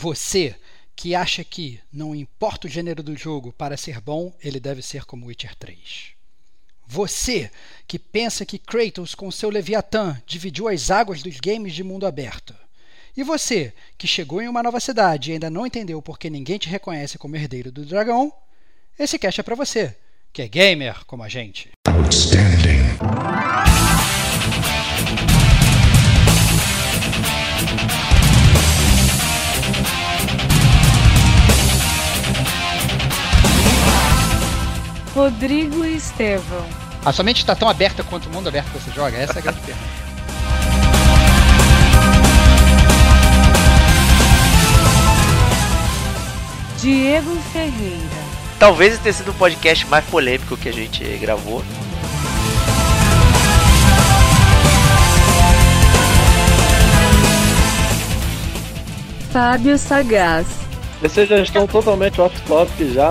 Você que acha que, não importa o gênero do jogo, para ser bom, ele deve ser como Witcher 3. Você que pensa que Kratos, com seu Leviatã, dividiu as águas dos games de mundo aberto. E você que chegou em uma nova cidade e ainda não entendeu porque ninguém te reconhece como herdeiro do dragão, esse cast é para você, que é gamer como a gente. Outstanding. Rodrigo e Estevão. A sua mente está tão aberta quanto o mundo aberto que você joga? Essa é a grande pergunta. Diego Ferreira. Talvez tenha sido o podcast mais polêmico que a gente gravou. Fábio Sagaz. Vocês já estão totalmente off-topic já.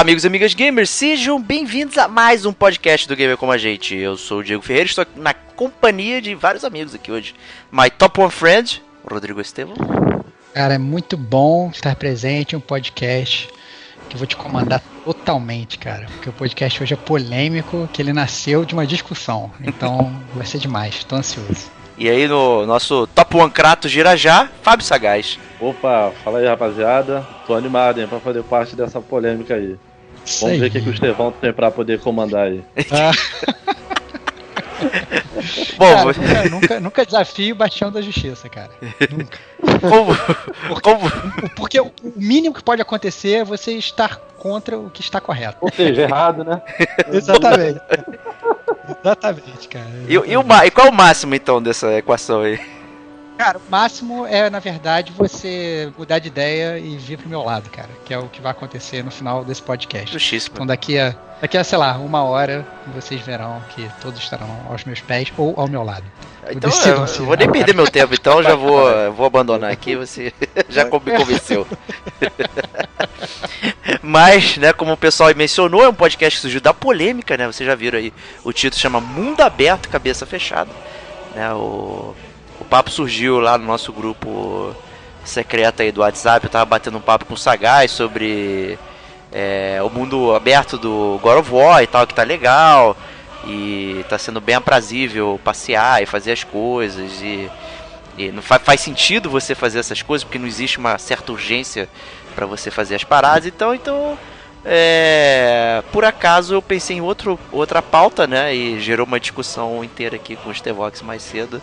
Amigos e amigas gamers, sejam bem-vindos a mais um podcast do Gamer Como a Gente. Eu sou o Diego Ferreira, estou na companhia de vários amigos aqui hoje. My top one friend, Rodrigo Estevam. Cara, é muito bom estar presente em um podcast que eu vou te comandar totalmente, cara. Porque o podcast hoje é polêmico, que ele nasceu de uma discussão. Então vai ser demais, estou ansioso. E aí no nosso Top One Kratos já, Fábio Sagaz. Opa, fala aí rapaziada. Tô animado, hein, pra fazer parte dessa polêmica aí. Isso Vamos aí. ver o que, que o Estevão tem pra poder comandar aí. Ah. Bom, cara, nunca, nunca, nunca, desafio o Bastião da Justiça, cara. Nunca. Como? Porque, Como? porque o mínimo que pode acontecer é você estar contra o que está correto. Ou seja, errado, né? Exatamente. Exatamente, cara. E, e, o, e qual é o máximo, então, dessa equação aí? Cara, o máximo é, na verdade, você mudar de ideia e vir pro meu lado, cara. Que é o que vai acontecer no final desse podcast. Justíssimo. Então daqui a, daqui a, sei lá, uma hora, vocês verão que todos estarão aos meus pés ou ao meu lado. Então, eu, eu vou nem perder meu tempo, então já vou, vou abandonar aqui, você já me convenceu. Mas, né, como o pessoal mencionou, é um podcast que surgiu da polêmica, né? Vocês já viram aí, o título chama Mundo Aberto, Cabeça Fechada. Né, o o papo surgiu lá no nosso grupo secreto aí do WhatsApp. Eu tava batendo um papo com o Sagaz sobre é, o mundo aberto do God of War e tal, que tá legal. E tá sendo bem aprazível passear e fazer as coisas. E, e não faz, faz sentido você fazer essas coisas porque não existe uma certa urgência para você fazer as paradas. Então, então é, por acaso eu pensei em outro, outra pauta, né? E gerou uma discussão inteira aqui com o Stevox mais cedo.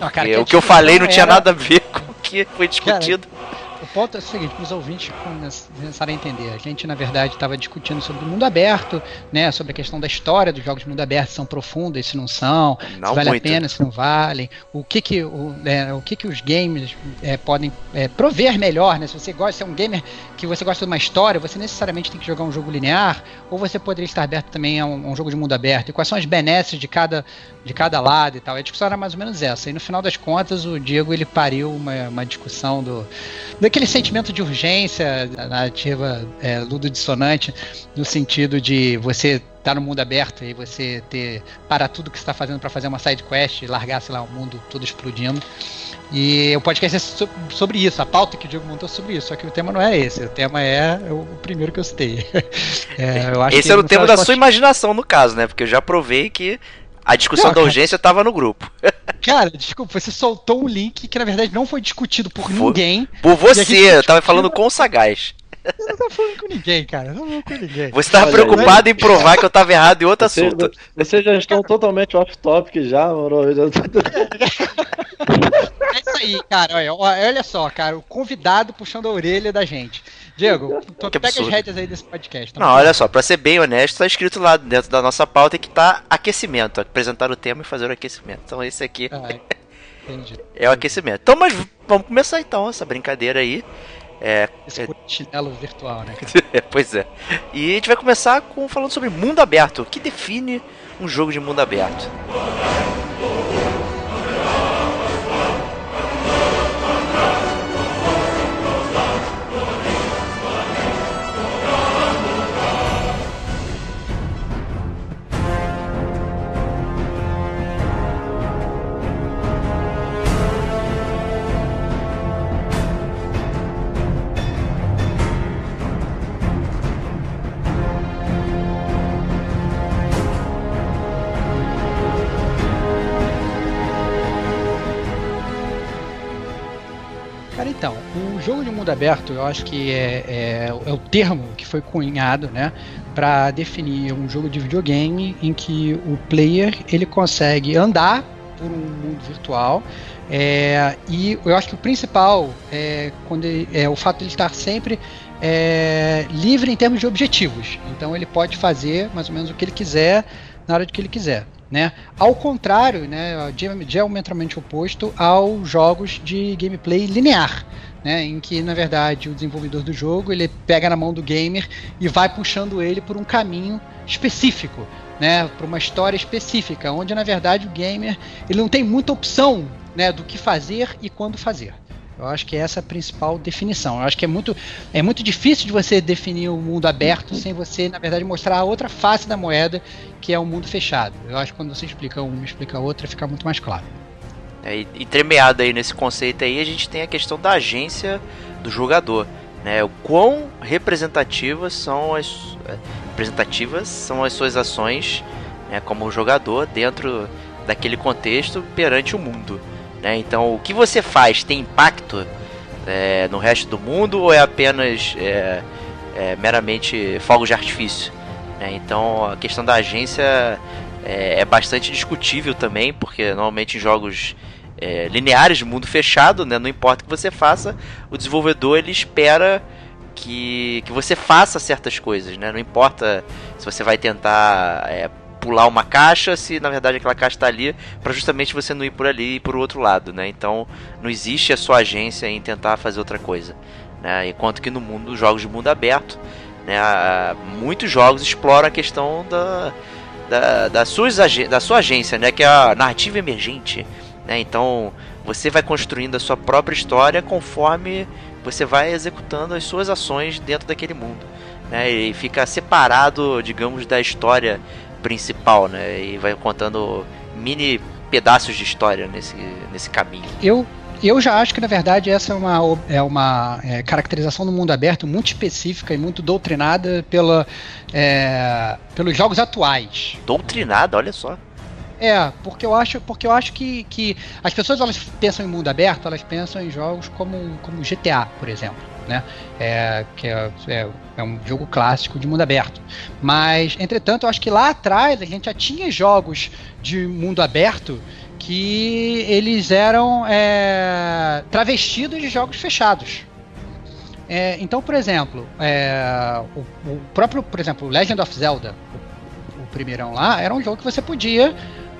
Porque não, cara, o que eu falei não tinha nada a ver com o que foi discutido. Cara, ponto é o seguinte, para os ouvintes começarem a entender, a gente na verdade estava discutindo sobre o mundo aberto, né, sobre a questão da história dos jogos de mundo aberto, se são profundas, se não são, não se vale muito. a pena, se não valem, o que que, o, é, o que, que os games é, podem é, prover melhor, né, se você gosta, se é um gamer que você gosta de uma história, você necessariamente tem que jogar um jogo linear, ou você poderia estar aberto também a um, um jogo de mundo aberto, e quais são as benesses de cada, de cada lado e tal, a discussão era mais ou menos essa, e no final das contas o Diego ele pariu uma, uma discussão do, do aquele sentimento de urgência da narrativa é, ludo-dissonante, no sentido de você estar tá no mundo aberto e você ter para tudo que você está fazendo para fazer uma side quest e largar, sei lá, o mundo todo explodindo. E o podcast é sobre isso, a pauta que o Diego montou é sobre isso, só que o tema não é esse, o tema é o primeiro que eu citei. É, eu esse era o tema da sua imaginação, no caso, né? Porque eu já provei que A discussão não, da urgência estava no grupo. Cara, desculpa, você soltou um link que na verdade não foi discutido por, por ninguém. Por você, eu tava falando com o Sagaz. Eu não tava falando com ninguém, cara. Não falando com ninguém. Você tava Olha, preocupado em provar que eu tava errado em outro você, assunto. Vocês já estão totalmente off-topic já, mano. É isso aí, cara. Olha, olha só, cara. O convidado puxando a orelha da gente. Diego, tu pega absurdo. as rédeas aí desse podcast. Tá não, olha só, pra ser bem honesto, tá escrito lá dentro da nossa pauta que tá aquecimento. Apresentar o tema e fazer o aquecimento. Então esse aqui ah, é o aquecimento. Então, mas vamos começar então essa brincadeira aí. É, Esse é... chinelo virtual, né? pois é. E a gente vai começar com falando sobre mundo aberto. O que define um jogo de mundo aberto? Jogo de mundo aberto, eu acho que é, é, é o termo que foi cunhado, né, para definir um jogo de videogame em que o player ele consegue andar por um mundo virtual é, e eu acho que o principal é, quando ele, é o fato de ele estar sempre é, livre em termos de objetivos. Então ele pode fazer mais ou menos o que ele quiser na hora de que ele quiser. Né? Ao contrário, né, diametralmente oposto aos jogos de gameplay linear, né, em que na verdade o desenvolvedor do jogo ele pega na mão do gamer e vai puxando ele por um caminho específico, né, para uma história específica, onde na verdade o gamer ele não tem muita opção né, do que fazer e quando fazer. Eu acho que essa é a principal definição. Eu acho que é muito, é muito difícil de você definir o um mundo aberto sem você, na verdade, mostrar a outra face da moeda, que é o um mundo fechado. Eu acho que quando você explica uma explica a outra, fica muito mais claro. É, e aí nesse conceito aí, a gente tem a questão da agência do jogador. Né? O quão representativas são as é, representativas são as suas ações né, como jogador dentro daquele contexto perante o mundo. Né? Então, o que você faz tem impacto é, no resto do mundo ou é apenas é, é, meramente fogos de artifício? Né? Então, a questão da agência é, é, bastante discutível também, porque normalmente em jogos é, lineares de mundo fechado, né, não importa o que você faça, o desenvolvedor ele espera que, que você faça certas coisas, né? Não importa se você vai tentar é, pular uma caixa se na verdade aquela caixa está ali para justamente você não ir por ali e por outro lado, né? Então não existe a sua agência em tentar fazer outra coisa, né? Enquanto que no mundo dos jogos de mundo aberto, né, muitos jogos exploram a questão da, da, da, suas, da sua agência, né? Que é a narrativa emergente, né? Então você vai construindo a sua própria história conforme você vai executando as suas ações dentro daquele mundo. Né, e fica separado, digamos, da história principal, né? E vai contando mini pedaços de história nesse, nesse caminho. Eu eu já acho que na verdade essa é uma, é uma é, caracterização do mundo aberto muito específica e muito doutrinada pela, é, pelos jogos atuais. Doutrinada, olha só. É, porque eu acho, porque eu acho que, que as pessoas elas pensam em mundo aberto, elas pensam em jogos como, como GTA, por exemplo né? É, que é, é, é, um jogo clássico de mundo aberto. Mas, entretanto, eu acho que lá atrás a gente já tinha jogos de mundo aberto que eles eram é, travestidos de jogos fechados. É, então, por exemplo, é, o, o, próprio, por exemplo, Legend of Zelda, o, o primeirão lá, era um jogo que você podia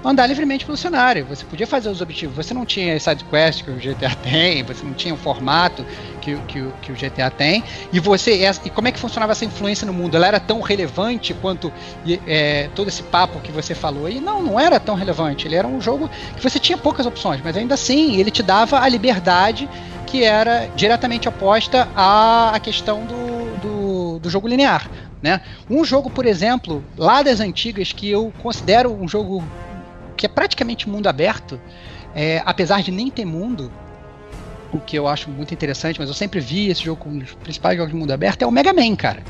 andar livremente pelo cenário. Você podia fazer os objetivos. Você não tinha as sidequests que o GTA tem, você não tinha o formato que, que, que o GTA tem. E você. E como é que funcionava essa influência no mundo? Ela era tão relevante quanto é, todo esse papo que você falou aí? Não, não era tão relevante. Ele era um jogo que você tinha poucas opções, mas ainda assim ele te dava a liberdade que era diretamente oposta à, à questão do, do, do jogo linear. Né? Um jogo, por exemplo, lá das antigas, que eu considero um jogo que é praticamente mundo aberto, é, apesar de nem ter mundo, o que eu acho muito interessante, mas eu sempre vi esse jogo como um dos principais jogos de mundo aberto, é o Mega Man, cara.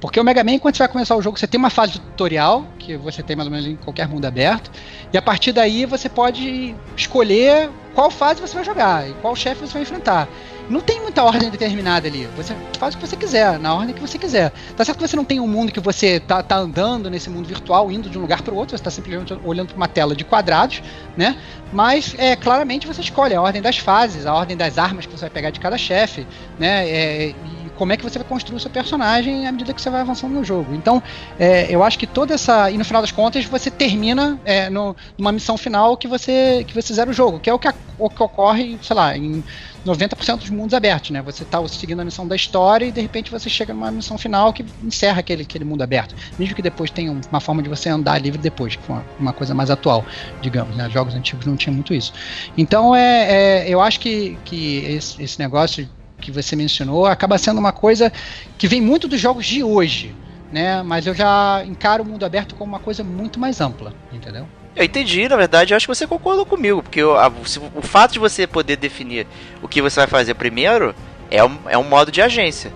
Porque o Mega Man, quando você vai começar o jogo, você tem uma fase de tutorial, que você tem mais ou menos em qualquer mundo aberto, e a partir daí você pode escolher qual fase você vai jogar e qual chefe você vai enfrentar. Não tem muita ordem determinada ali. Você faz o que você quiser, na ordem que você quiser. Tá certo que você não tem um mundo que você tá, tá andando nesse mundo virtual, indo de um lugar para o outro, você está simplesmente olhando para uma tela de quadrados, né? Mas é, claramente você escolhe a ordem das fases, a ordem das armas que você vai pegar de cada chefe, né? É, como é que você vai construir o seu personagem à medida que você vai avançando no jogo. Então, é, eu acho que toda essa. E no final das contas, você termina é, no, numa missão final que você, que você zera o jogo, que é o que, o que ocorre, sei lá, em 90% dos mundos abertos, né? Você está seguindo a missão da história e de repente você chega numa missão final que encerra aquele, aquele mundo aberto. Mesmo que depois tenha uma forma de você andar livre depois, que foi uma, uma coisa mais atual, digamos, né? Jogos antigos não tinham muito isso. Então é, é eu acho que, que esse, esse negócio que você mencionou acaba sendo uma coisa que vem muito dos jogos de hoje, né? Mas eu já encaro o mundo aberto como uma coisa muito mais ampla, entendeu? Eu entendi, na verdade, eu acho que você concordou comigo, porque o, a, o fato de você poder definir o que você vai fazer primeiro é um, é um modo de agência.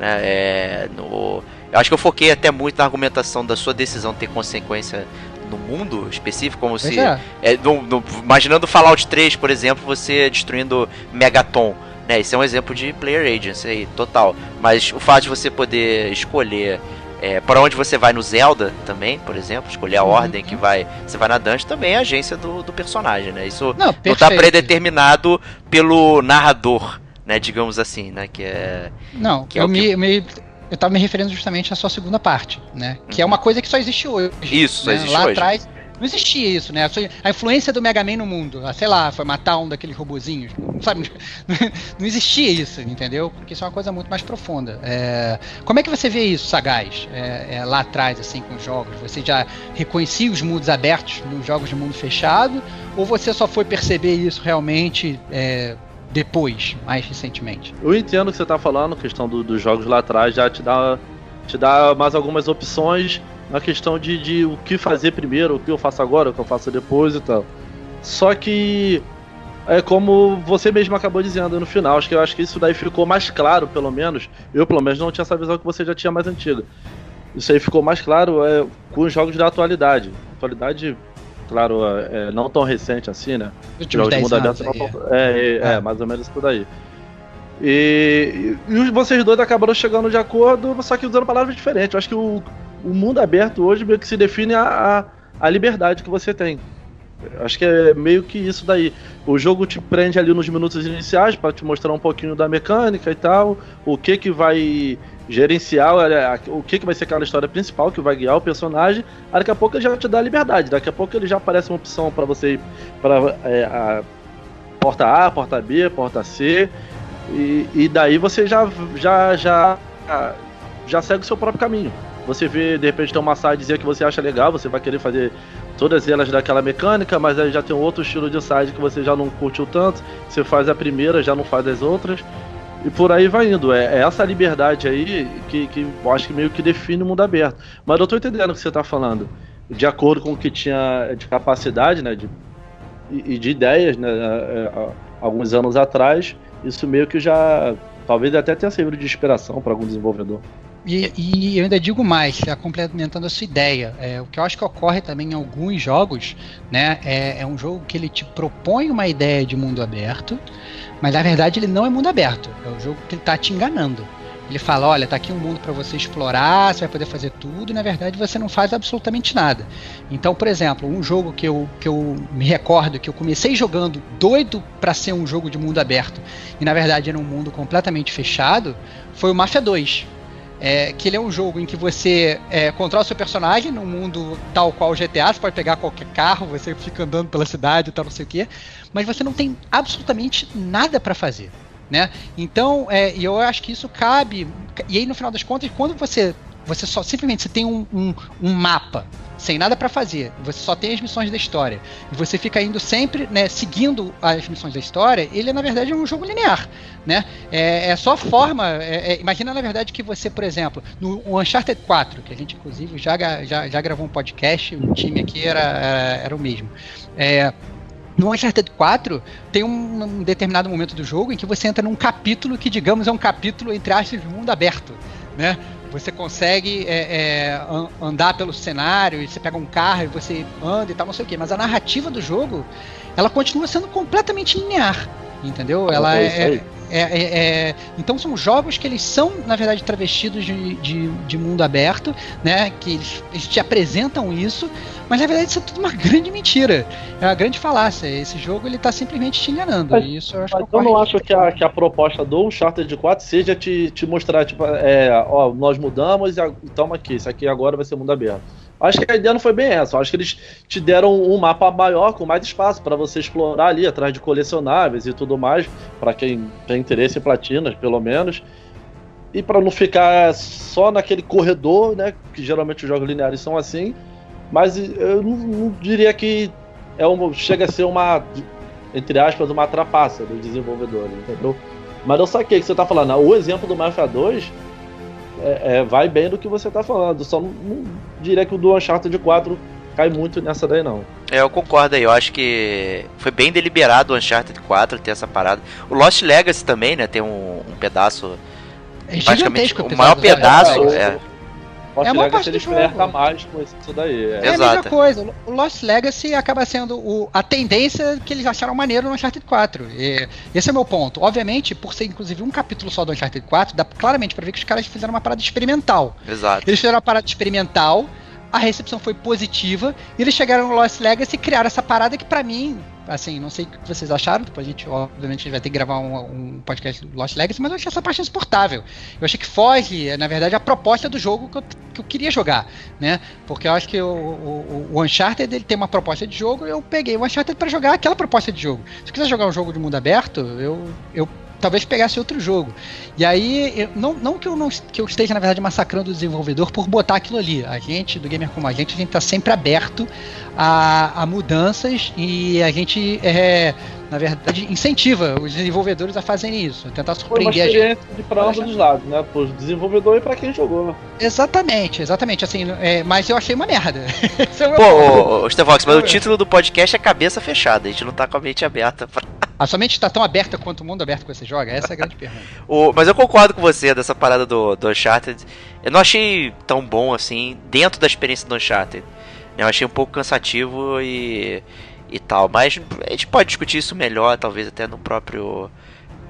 Né? É, no, eu acho que eu foquei até muito na argumentação da sua decisão ter consequência no mundo específico, como se. É. É, no, no, imaginando Fallout 3, por exemplo, você destruindo Megaton. Né? Esse é um exemplo de player agency aí, total. Mas o fato de você poder escolher é, para onde você vai no Zelda também, por exemplo, escolher a uhum. ordem que vai. Você vai na dungeon também é a agência do, do personagem, né? Isso não, não tá predeterminado pelo narrador, né? Digamos assim, né? Que é. Não, que é eu, me, que... me, eu tava me referindo justamente à sua segunda parte, né? Que é uhum. é uma coisa que só existe hoje. Isso, né? existe Lá hoje. atrás não existia isso, né? A influência do Mega Man no mundo, ah, sei lá, foi matar um daqueles robozinhos, sabe? Não existia isso, entendeu? Porque isso é uma coisa muito mais profunda. É... Como é que você vê isso, Sagaz? É, é, lá atrás, assim, com os jogos? Você já reconhecia os mundos abertos nos jogos de mundo fechado? Ou você só foi perceber isso realmente é, depois, mais recentemente? Eu entendo o que você está falando, a questão do, dos jogos lá atrás já te dá, te dá mais algumas opções na questão de, de o que fazer primeiro, o que eu faço agora, o que eu faço depois e tal. Só que é como você mesmo acabou dizendo no final, acho que eu acho que isso daí ficou mais claro, pelo menos. Eu pelo menos não tinha essa visão que você já tinha mais antiga. Isso aí ficou mais claro é, com os jogos da atualidade. Atualidade, claro, é, não tão recente assim, né? Jogos de mundo aberto é. É, é, é, mais ou menos isso daí. E, e, e vocês dois acabaram chegando de acordo, só que usando palavras diferentes. Eu acho que o, o mundo aberto hoje meio que se define a, a, a liberdade que você tem. Acho que é meio que isso daí. O jogo te prende ali nos minutos iniciais para te mostrar um pouquinho da mecânica e tal, o que que vai gerenciar, o que que vai ser aquela história principal que vai guiar o personagem. Daqui a pouco ele já te dá liberdade. Daqui a pouco ele já aparece uma opção para você ir para é, a porta A, porta B, porta C. E, e daí você já já já já segue o seu próprio caminho. Você vê, de repente, tem uma side dizer que você acha legal, você vai querer fazer todas elas daquela mecânica, mas aí já tem outro estilo de side que você já não curtiu tanto. Você faz a primeira, já não faz as outras. E por aí vai indo. É, é essa liberdade aí que, que eu acho que meio que define o mundo aberto. Mas eu tô entendendo o que você tá falando. De acordo com o que tinha de capacidade, né? De, e, e de ideias, né? É, é, alguns anos atrás, isso meio que já. Talvez até tenha servido de inspiração para algum desenvolvedor. E, e, eu ainda digo mais, já complementando a sua ideia, é, o que eu acho que ocorre também em alguns jogos, né, é, é, um jogo que ele te propõe uma ideia de mundo aberto, mas na verdade ele não é mundo aberto, é um jogo que ele está te enganando. Ele fala, olha, tá aqui um mundo para você explorar, você vai poder fazer tudo, e na verdade você não faz absolutamente nada. Então, por exemplo, um jogo que eu, que eu me recordo que eu comecei jogando doido para ser um jogo de mundo aberto, e na verdade era um mundo completamente fechado, foi o Mafia 2 é, que ele é um jogo em que você é, controla seu personagem num mundo tal qual o GTA, você pode pegar qualquer carro, você fica andando pela cidade e tal, não sei o quê, mas você não tem absolutamente nada para fazer. Né? Então, é, eu acho que isso cabe. E aí, no final das contas, quando você você só simplesmente você tem um, um, um mapa sem nada para fazer. Você só tem as missões da história. E você fica indo sempre, né, seguindo as missões da história. Ele, na verdade, é um jogo linear, né? É, é só forma... É, é, imagina, na verdade, que você, por exemplo, no Uncharted 4, que a gente, inclusive, já, já, já gravou um podcast, o time aqui era, era, era o mesmo. É, No Uncharted 4, tem um, um, determinado momento do jogo em que você entra num capítulo que, digamos, é um capítulo, entre aspas, de mundo aberto, né? Você consegue é, é, andar pelo cenário, e você pega um carro e você anda e tal, não sei o que. Mas a narrativa do jogo, ela continua sendo completamente linear, entendeu? Ela é, é, é, é, então são jogos que eles são, na verdade, travestidos de, de, de mundo aberto, né? Que eles, eles, te apresentam isso, mas na verdade isso é tudo uma grande mentira. É uma grande falácia. Esse jogo ele tá simplesmente te enganando. Mas, isso eu acho mas que eu não acho que a, que a proposta do Uncharted 4 seja te, te mostrar, tipo, é, ó, nós mudamos e toma aqui, isso aqui agora vai ser mundo aberto. Acho que a ideia não foi bem essa. Acho que eles te deram um mapa maior, com mais espaço para você explorar ali, atrás de colecionáveis e tudo mais, para quem tem interesse em platinas, pelo menos. E para não ficar só naquele corredor, né? Que geralmente os jogos lineares são assim. Mas eu não, não diria que é um, chega a ser uma, entre aspas, uma trapaça do desenvolvedor, entendeu? Mas eu saquei que você tá falando. O exemplo do Mafia 2 é, é, vai bem do que você tá falando. Só não, não diria que o do Uncharted 4 cai muito nessa daí, não. É, eu concordo aí. Eu acho que foi bem deliberado o Uncharted 4 ter essa parada. O Lost Legacy também, né? Tem um, um pedaço. É praticamente o maior pedaço. É, Lost é uma Legacy ele flerta mais com isso daí. É. é a mesma coisa. O Lost Legacy acaba sendo o, a tendência que eles acharam maneiro no Uncharted 4. E esse é o meu ponto. Obviamente, por ser inclusive um capítulo só do Uncharted 4, dá claramente para ver que os caras fizeram uma parada experimental. Exato. Eles fizeram uma parada experimental, a recepção foi positiva, e eles chegaram no Lost Legacy e criaram essa parada que para mim assim, não sei o que vocês acharam, depois a gente, obviamente, vai ter que gravar um, um podcast do Lost Legacy, mas eu achei essa parte insuportável. Eu achei que foge, na verdade, a proposta do jogo que eu, que eu queria jogar, né? Porque eu acho que o, o, o Uncharted ele tem uma proposta de jogo, eu peguei o Uncharted para jogar aquela proposta de jogo. Se quiser jogar um jogo de mundo aberto, eu, eu talvez pegasse outro jogo. E aí, não, não, que eu não que eu esteja, na verdade, massacrando o desenvolvedor por botar aquilo ali. A gente, do Gamer Como a gente, a gente está sempre aberto a, a, mudanças e a gente, é, na verdade, incentiva os desenvolvedores a fazerem isso, a tentar surpreender Foi uma experiência para ambos os lados, né? Para o desenvolvedor e para quem jogou. Exatamente, exatamente. Assim, é, mas eu achei uma merda. é Pô, Stevox, mas o título do podcast é cabeça fechada, a gente não tá com a mente aberta pra... A sua mente está tão aberta quanto o mundo aberto que você joga? Essa é a grande pergunta. o, mas eu concordo com você dessa parada do, do Uncharted. Eu não achei tão bom assim dentro da experiência do Uncharted. Eu achei um pouco cansativo e, e tal. Mas a gente pode discutir isso melhor, talvez até no próprio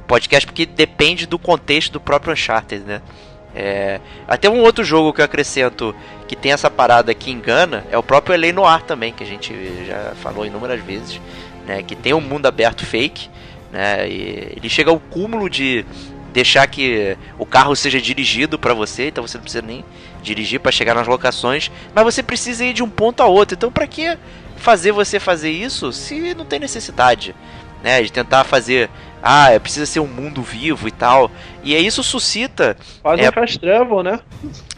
podcast, porque depende do contexto do próprio Uncharted, né? É, até um outro jogo que eu acrescento que tem essa parada que engana é o próprio Elei Noir também, que a gente já falou inúmeras vezes, né? Que tem um mundo aberto fake, né? E ele chega ao cúmulo de deixar que o carro seja dirigido para você, então você não precisa nem dirigir para chegar nas locações, mas você precisa ir de um ponto a outro. Então, para que fazer você fazer isso se não tem necessidade, né? De tentar fazer, ah, é, precisa ser um mundo vivo e tal. E aí isso suscita. Faz é, um fast travel, né?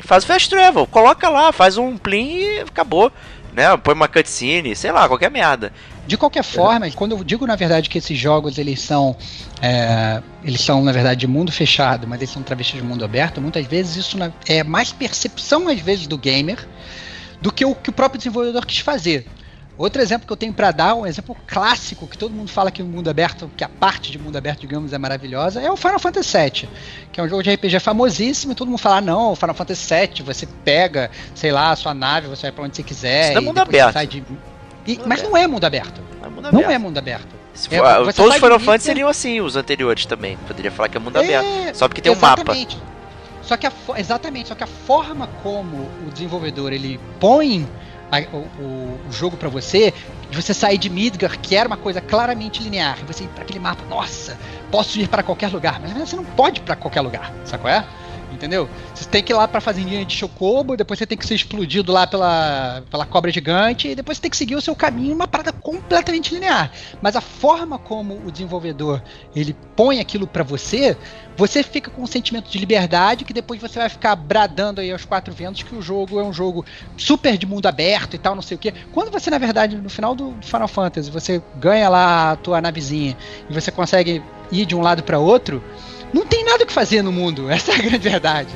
Faz fast travel, coloca lá, faz um plim e acabou. Né? Põe uma cutscene, sei lá, qualquer merda. De qualquer forma, quando eu digo na verdade que esses jogos eles são é, eles são na verdade de mundo fechado, mas eles são travestis de mundo aberto, muitas vezes isso é mais percepção às vezes do gamer do que o que o próprio desenvolvedor quis fazer. Outro exemplo que eu tenho para dar, um exemplo clássico que todo mundo fala que o mundo aberto, que a parte de mundo aberto, digamos, é maravilhosa, é o Final Fantasy VII, que é um jogo de RPG famosíssimo, e todo mundo fala, não, o Final Fantasy VII, você pega, sei lá, a sua nave, você vai para onde você quiser, Isso é mundo aberto. De... E, mas não é mundo aberto. É mundo não é mundo aberto. For, é, todos os Final Fantasy seriam assim, os anteriores também. Poderia falar que é mundo é, aberto. Só porque tem exatamente. um mapa. Só que a, exatamente, só que a forma como o desenvolvedor ele põe o, o, jogo para você, de você sair de Midgar, que era uma coisa claramente linear, você ir para aquele mapa, nossa, posso ir para qualquer lugar, mas você não pode ir para qualquer lugar, sabe qual é? Entendeu? Você tem que ir lá pra fazendinha de Chocobo, depois você tem que ser explodido lá pela, pela cobra gigante, e depois você tem que seguir o seu caminho, uma parada completamente linear. Mas a forma como o desenvolvedor ele põe aquilo para você, você fica com um sentimento de liberdade que depois você vai ficar bradando aí aos quatro ventos que o jogo é um jogo super de mundo aberto e tal, não sei o que. Quando você, na verdade, no final do Final Fantasy, você ganha lá a tua navezinha e você consegue ir de um lado para outro, não tem nada que fazer no mundo, essa é a grande verdade.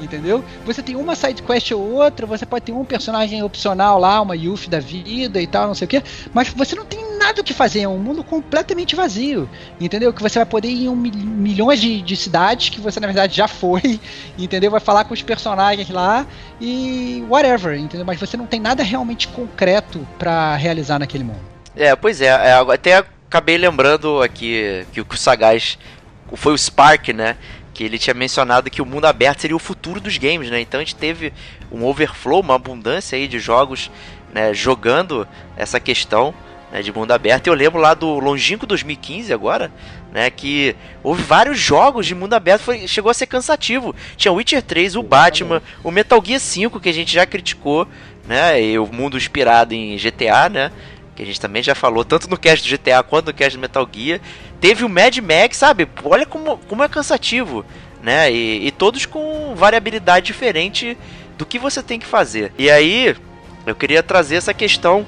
Entendeu? Você tem uma side quest ou outra, você pode ter um personagem opcional lá, uma Yuffie da vida e tal, não sei o que, mas você não tem nada o que fazer, é um mundo completamente vazio, entendeu? Que você vai poder ir em um, milhões de, de cidades que você na verdade já foi, entendeu? Vai falar com os personagens lá e whatever, entendeu? Mas você não tem nada realmente concreto para realizar naquele mundo. É, pois é, é, até acabei lembrando aqui que o Sagaz foi o Spark, né? que ele tinha mencionado que o mundo aberto seria o futuro dos games, né? Então a gente teve um overflow, uma abundância aí de jogos né, jogando essa questão né, de mundo aberto. Eu lembro lá do longínquo 2015 agora, né, que houve vários jogos de mundo aberto, foi, chegou a ser cansativo. Tinha o Witcher 3, o Batman, o Metal Gear 5 que a gente já criticou, né, e o mundo inspirado em GTA, né? Que a gente também já falou, tanto no cast do GTA quanto no cast do Metal Gear. Teve o Mad Max, sabe? Olha como, como é cansativo, né? E, e todos com variabilidade diferente do que você tem que fazer. E aí, eu queria trazer essa questão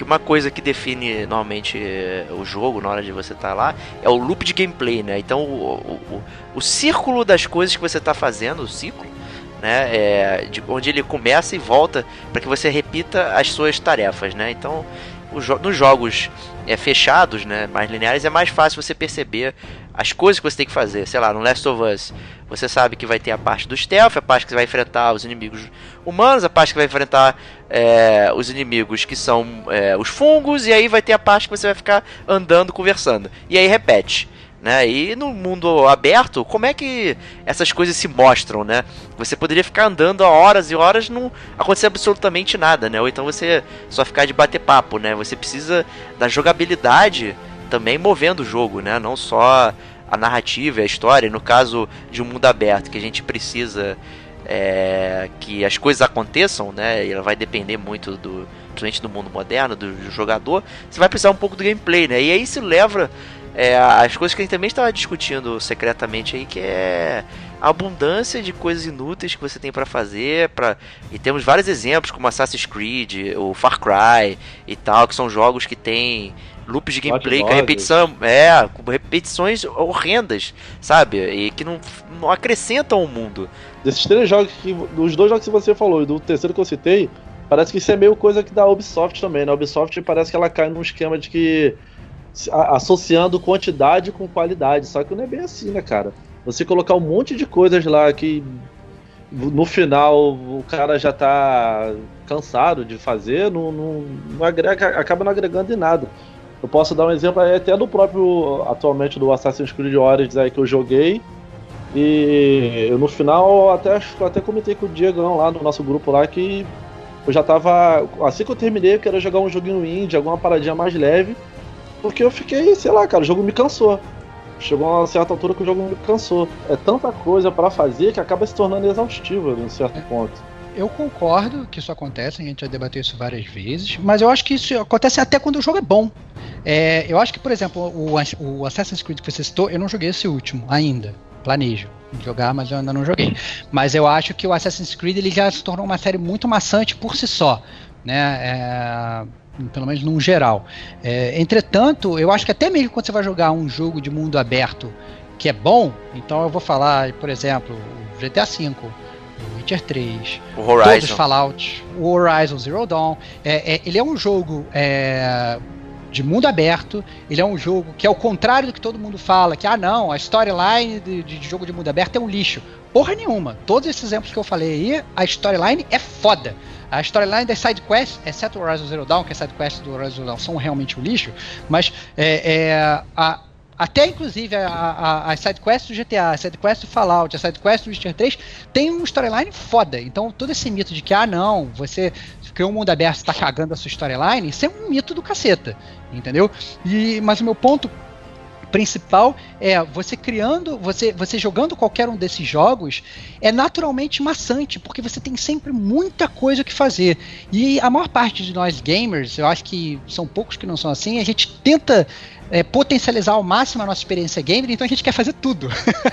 que uma coisa que define normalmente eh, o jogo na hora de você estar tá lá é o loop de gameplay, né? Então o, o, o, círculo das coisas que você está fazendo, o ciclo, né? É, de onde ele começa e volta para que você repita as suas tarefas, né? Então nos jogos é, fechados, né, mais lineares, é mais fácil você perceber as coisas que você tem que fazer. Sei lá, no Last of Us, você sabe que vai ter a parte do stealth, a parte que você vai enfrentar os inimigos humanos, a parte que vai enfrentar é, os inimigos que são é, os fungos, e aí vai ter a parte que você vai ficar andando, conversando. E aí repete. Né? E no mundo aberto, como é que essas coisas se mostram, né? Você poderia ficar andando horas e horas não acontecer absolutamente nada, né? Ou então você só ficar de bater papo, né? Você precisa da jogabilidade também movendo o jogo, né? Não só a narrativa a história. No caso de um mundo aberto, que a gente precisa é, que as coisas aconteçam, né? E ela vai depender muito do, principalmente do mundo moderno, do, do jogador. Você vai precisar um pouco do gameplay, né? E aí isso leva é, as coisas que a gente também estava discutindo secretamente aí, que é a abundância de coisas inúteis que você tem para fazer, para e temos vários exemplos como Assassin's Creed, o Far Cry e tal, que são jogos que tem loops de gameplay com repetição, é, com repetições horrendas, sabe? E que não, não acrescentam o mundo. Desses três jogos que dos dois jogos que você falou e do terceiro que eu citei, parece que isso é meio coisa que da Ubisoft também, né? A Ubisoft parece que ela cai num esquema de que associando quantidade com qualidade. Só que não é bem assim, né, cara? Você colocar um monte de coisas lá que no final o cara já tá cansado de fazer, não, não, não agrega, acaba não agregando em nada. Eu posso dar um exemplo até do próprio, atualmente, do Assassin's Creed Origins aí que eu joguei. E eu, no final até, até comentei com o Diego lá no nosso grupo lá que eu já tava. Assim que eu terminei, eu queria jogar um joguinho indie, alguma paradinha mais leve. Porque eu fiquei, sei lá, cara, o jogo me cansou. Chegou a uma certa altura que o jogo me cansou. É tanta coisa para fazer que acaba se tornando exaustivo em certo é. ponto. Eu concordo que isso acontece, a gente já debateu isso várias vezes, mas eu acho que isso acontece até quando o jogo é bom. É, eu acho que, por exemplo, o, o Assassin's Creed que você citou, eu não joguei esse último ainda. Planejo jogar, mas eu ainda não joguei. Mas eu acho que o Assassin's Creed ele já se tornou uma série muito maçante por si só. Né? É, pelo menos num geral. É, entretanto, eu acho que até mesmo quando você vai jogar um jogo de mundo aberto que é bom, então eu vou falar, por exemplo, o GTA V, o Witcher 3, o Horizon. todos os Fallout, o Horizon Zero Dawn, é, é, ele é um jogo é, de mundo aberto, ele é um jogo que é o contrário do que todo mundo fala, que ah não, a storyline de, de jogo de mundo aberto é um lixo. Porra nenhuma. Todos esses exemplos que eu falei aí, a storyline é foda. A storyline das side quests, exceto o Horizon Zero Dawn, que a side quests do Horizon Zero Dawn são realmente um lixo, mas é, é, a, até inclusive a, a, a sidequest do GTA, a sidequest do Fallout, a sidequest do Witcher 3 tem um storyline foda. Então todo esse mito de que, ah não, você criou um mundo aberto está cagando a sua storyline, isso é um mito do caceta. Entendeu? E, mas o meu ponto principal é você criando, você, você jogando qualquer um desses jogos é naturalmente maçante, porque você tem sempre muita coisa que fazer. E a maior parte de nós gamers, eu acho que são poucos que não são assim, a gente tenta é, potencializar ao máximo a nossa experiência gamer, então a gente quer fazer tudo.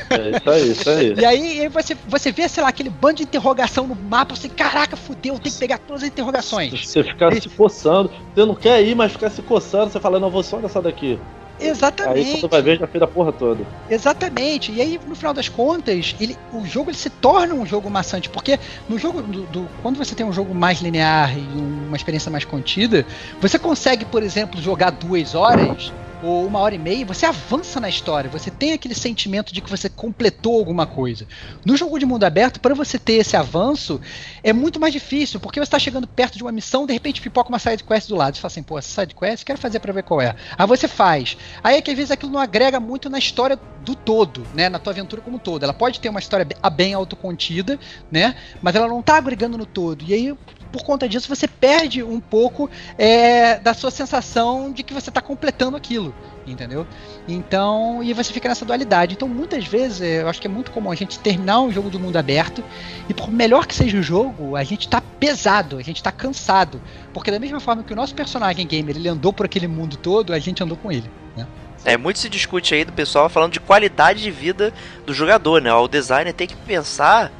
É isso aí, isso aí. e aí você, você vê, sei lá, aquele bando de interrogação no mapa, você, caraca, fudeu, tem que pegar todas as interrogações. Você ficar e... se coçando, você não quer ir, mas ficar se coçando, você fala, não, vou só nessa daqui. Exatamente. Aí quando vai ver, já fez a porra toda. Exatamente. E aí, no final das contas, ele, o jogo ele se torna um jogo maçante. Porque no jogo. Do, do, quando você tem um jogo mais linear e uma experiência mais contida, você consegue, por exemplo, jogar duas horas ou uma hora e meia, você avança na história, você tem aquele sentimento de que você completou alguma coisa. No jogo de mundo aberto, para você ter esse avanço, é muito mais difícil, porque você está chegando perto de uma missão, de repente pipoca uma side quest do lado. Você fala assim, pô, essa side quest quero fazer para ver qual é. Aí você faz. Aí é que às vezes aquilo não agrega muito na história do todo, né? Na tua aventura como um todo. Ela pode ter uma história bem autocontida, né? Mas ela não está agregando no todo. E aí por conta disso você perde um pouco é, da sua sensação de que você está completando aquilo, entendeu? Então, e você fica nessa dualidade. Então, muitas vezes, é, eu acho que é muito comum a gente terminar um jogo de mundo aberto e por melhor que seja o jogo, a gente está pesado, a gente está cansado, porque da mesma forma que o nosso personagem gamer ele andou por aquele mundo todo, a gente andou com ele, né? É, muito se discute aí do pessoal falando de qualidade de vida do jogador, né? O designer tem que pensar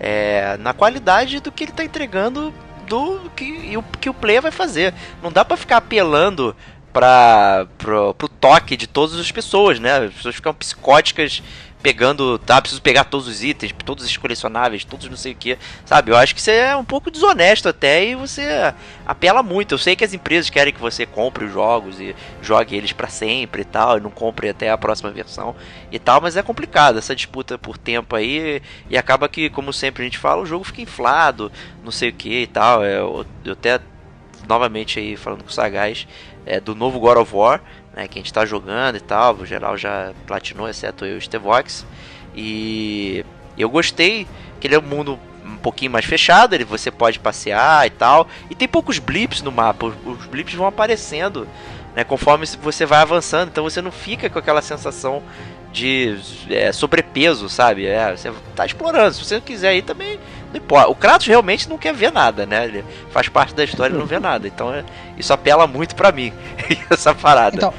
é, na qualidade do que ele está entregando do que, o, que o player vai fazer. Não dá para ficar apelando para pro, pro toque de todas as pessoas, né? As pessoas ficam psicóticas pegando, tá, preciso pegar todos os itens, todos os colecionáveis, todos não sei o que, sabe? Eu acho que isso é um pouco desonesto até e você apela muito. Eu sei que as empresas querem que você compre os jogos e jogue eles para sempre e tal, e não compre até a próxima versão e tal, mas é complicado essa disputa por tempo aí e acaba que, como sempre a gente fala, o jogo fica inflado, não sei o que e tal. Eu, eu até novamente aí falando com o Sagaz é, do novo God of War né, que a gente está jogando e tal, o geral já platinou, exceto eu e o Stevox. E eu gostei que ele é um mundo um pouquinho mais fechado, ele você pode passear e tal. E tem poucos blips no mapa, os blips vão aparecendo né, conforme você vai avançando, então você não fica com aquela sensação de é, sobrepeso, sabe? É, você tá explorando, se você quiser ir também, não importa. O Kratos realmente não quer ver nada, né? Ele faz parte da história e não vê nada. Então é, isso apela muito para mim, essa parada. Então,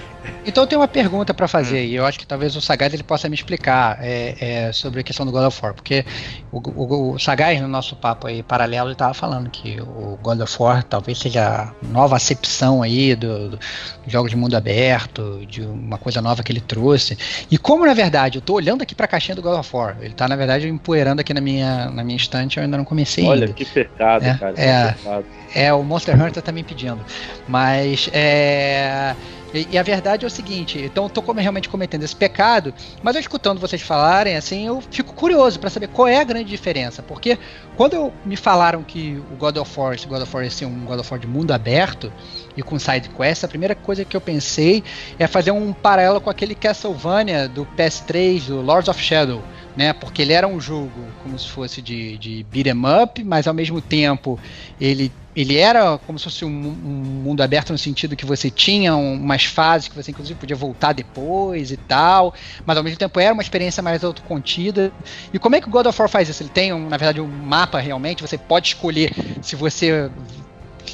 então eu tenho uma pergunta para fazer hum. e eu acho que talvez o Sagaz ele possa me explicar é, é, sobre a questão do God of War, porque o, o, o Sagaz no nosso papo aí paralelo ele estava falando que o God of War talvez seja a nova acepção aí do, do jogos de mundo aberto, de uma coisa nova que ele trouxe. E como na verdade eu estou olhando aqui para a caixinha do God of War, ele está na verdade empoeirando aqui na minha na minha estante, eu ainda não comecei Olha ainda. que pecado, é, cara. É, é, o Monster Hunter tá me pedindo. Mas é e, e, a verdade é o seguinte, então tô realmente cometendo esse pecado, mas eu escutando vocês falarem, assim, eu fico curioso para saber qual é a grande diferença, porque quando eu, me falaram que o God of War, God of War ia ser um God of War de mundo aberto e com side quest, a primeira coisa que eu pensei é fazer um paralelo com aquele Castlevania do PS3, do Lords of Shadow, né? Porque ele era um jogo como se fosse de, de beat 'em up, mas ao mesmo tempo ele ele era como se fosse um, um, mundo aberto no sentido que você tinha umas fases que você inclusive podia voltar depois e tal, mas ao mesmo tempo era uma experiência mais autocontida. E como é que o God of War faz isso? Ele tem, um, na verdade, um mapa realmente, você pode escolher se você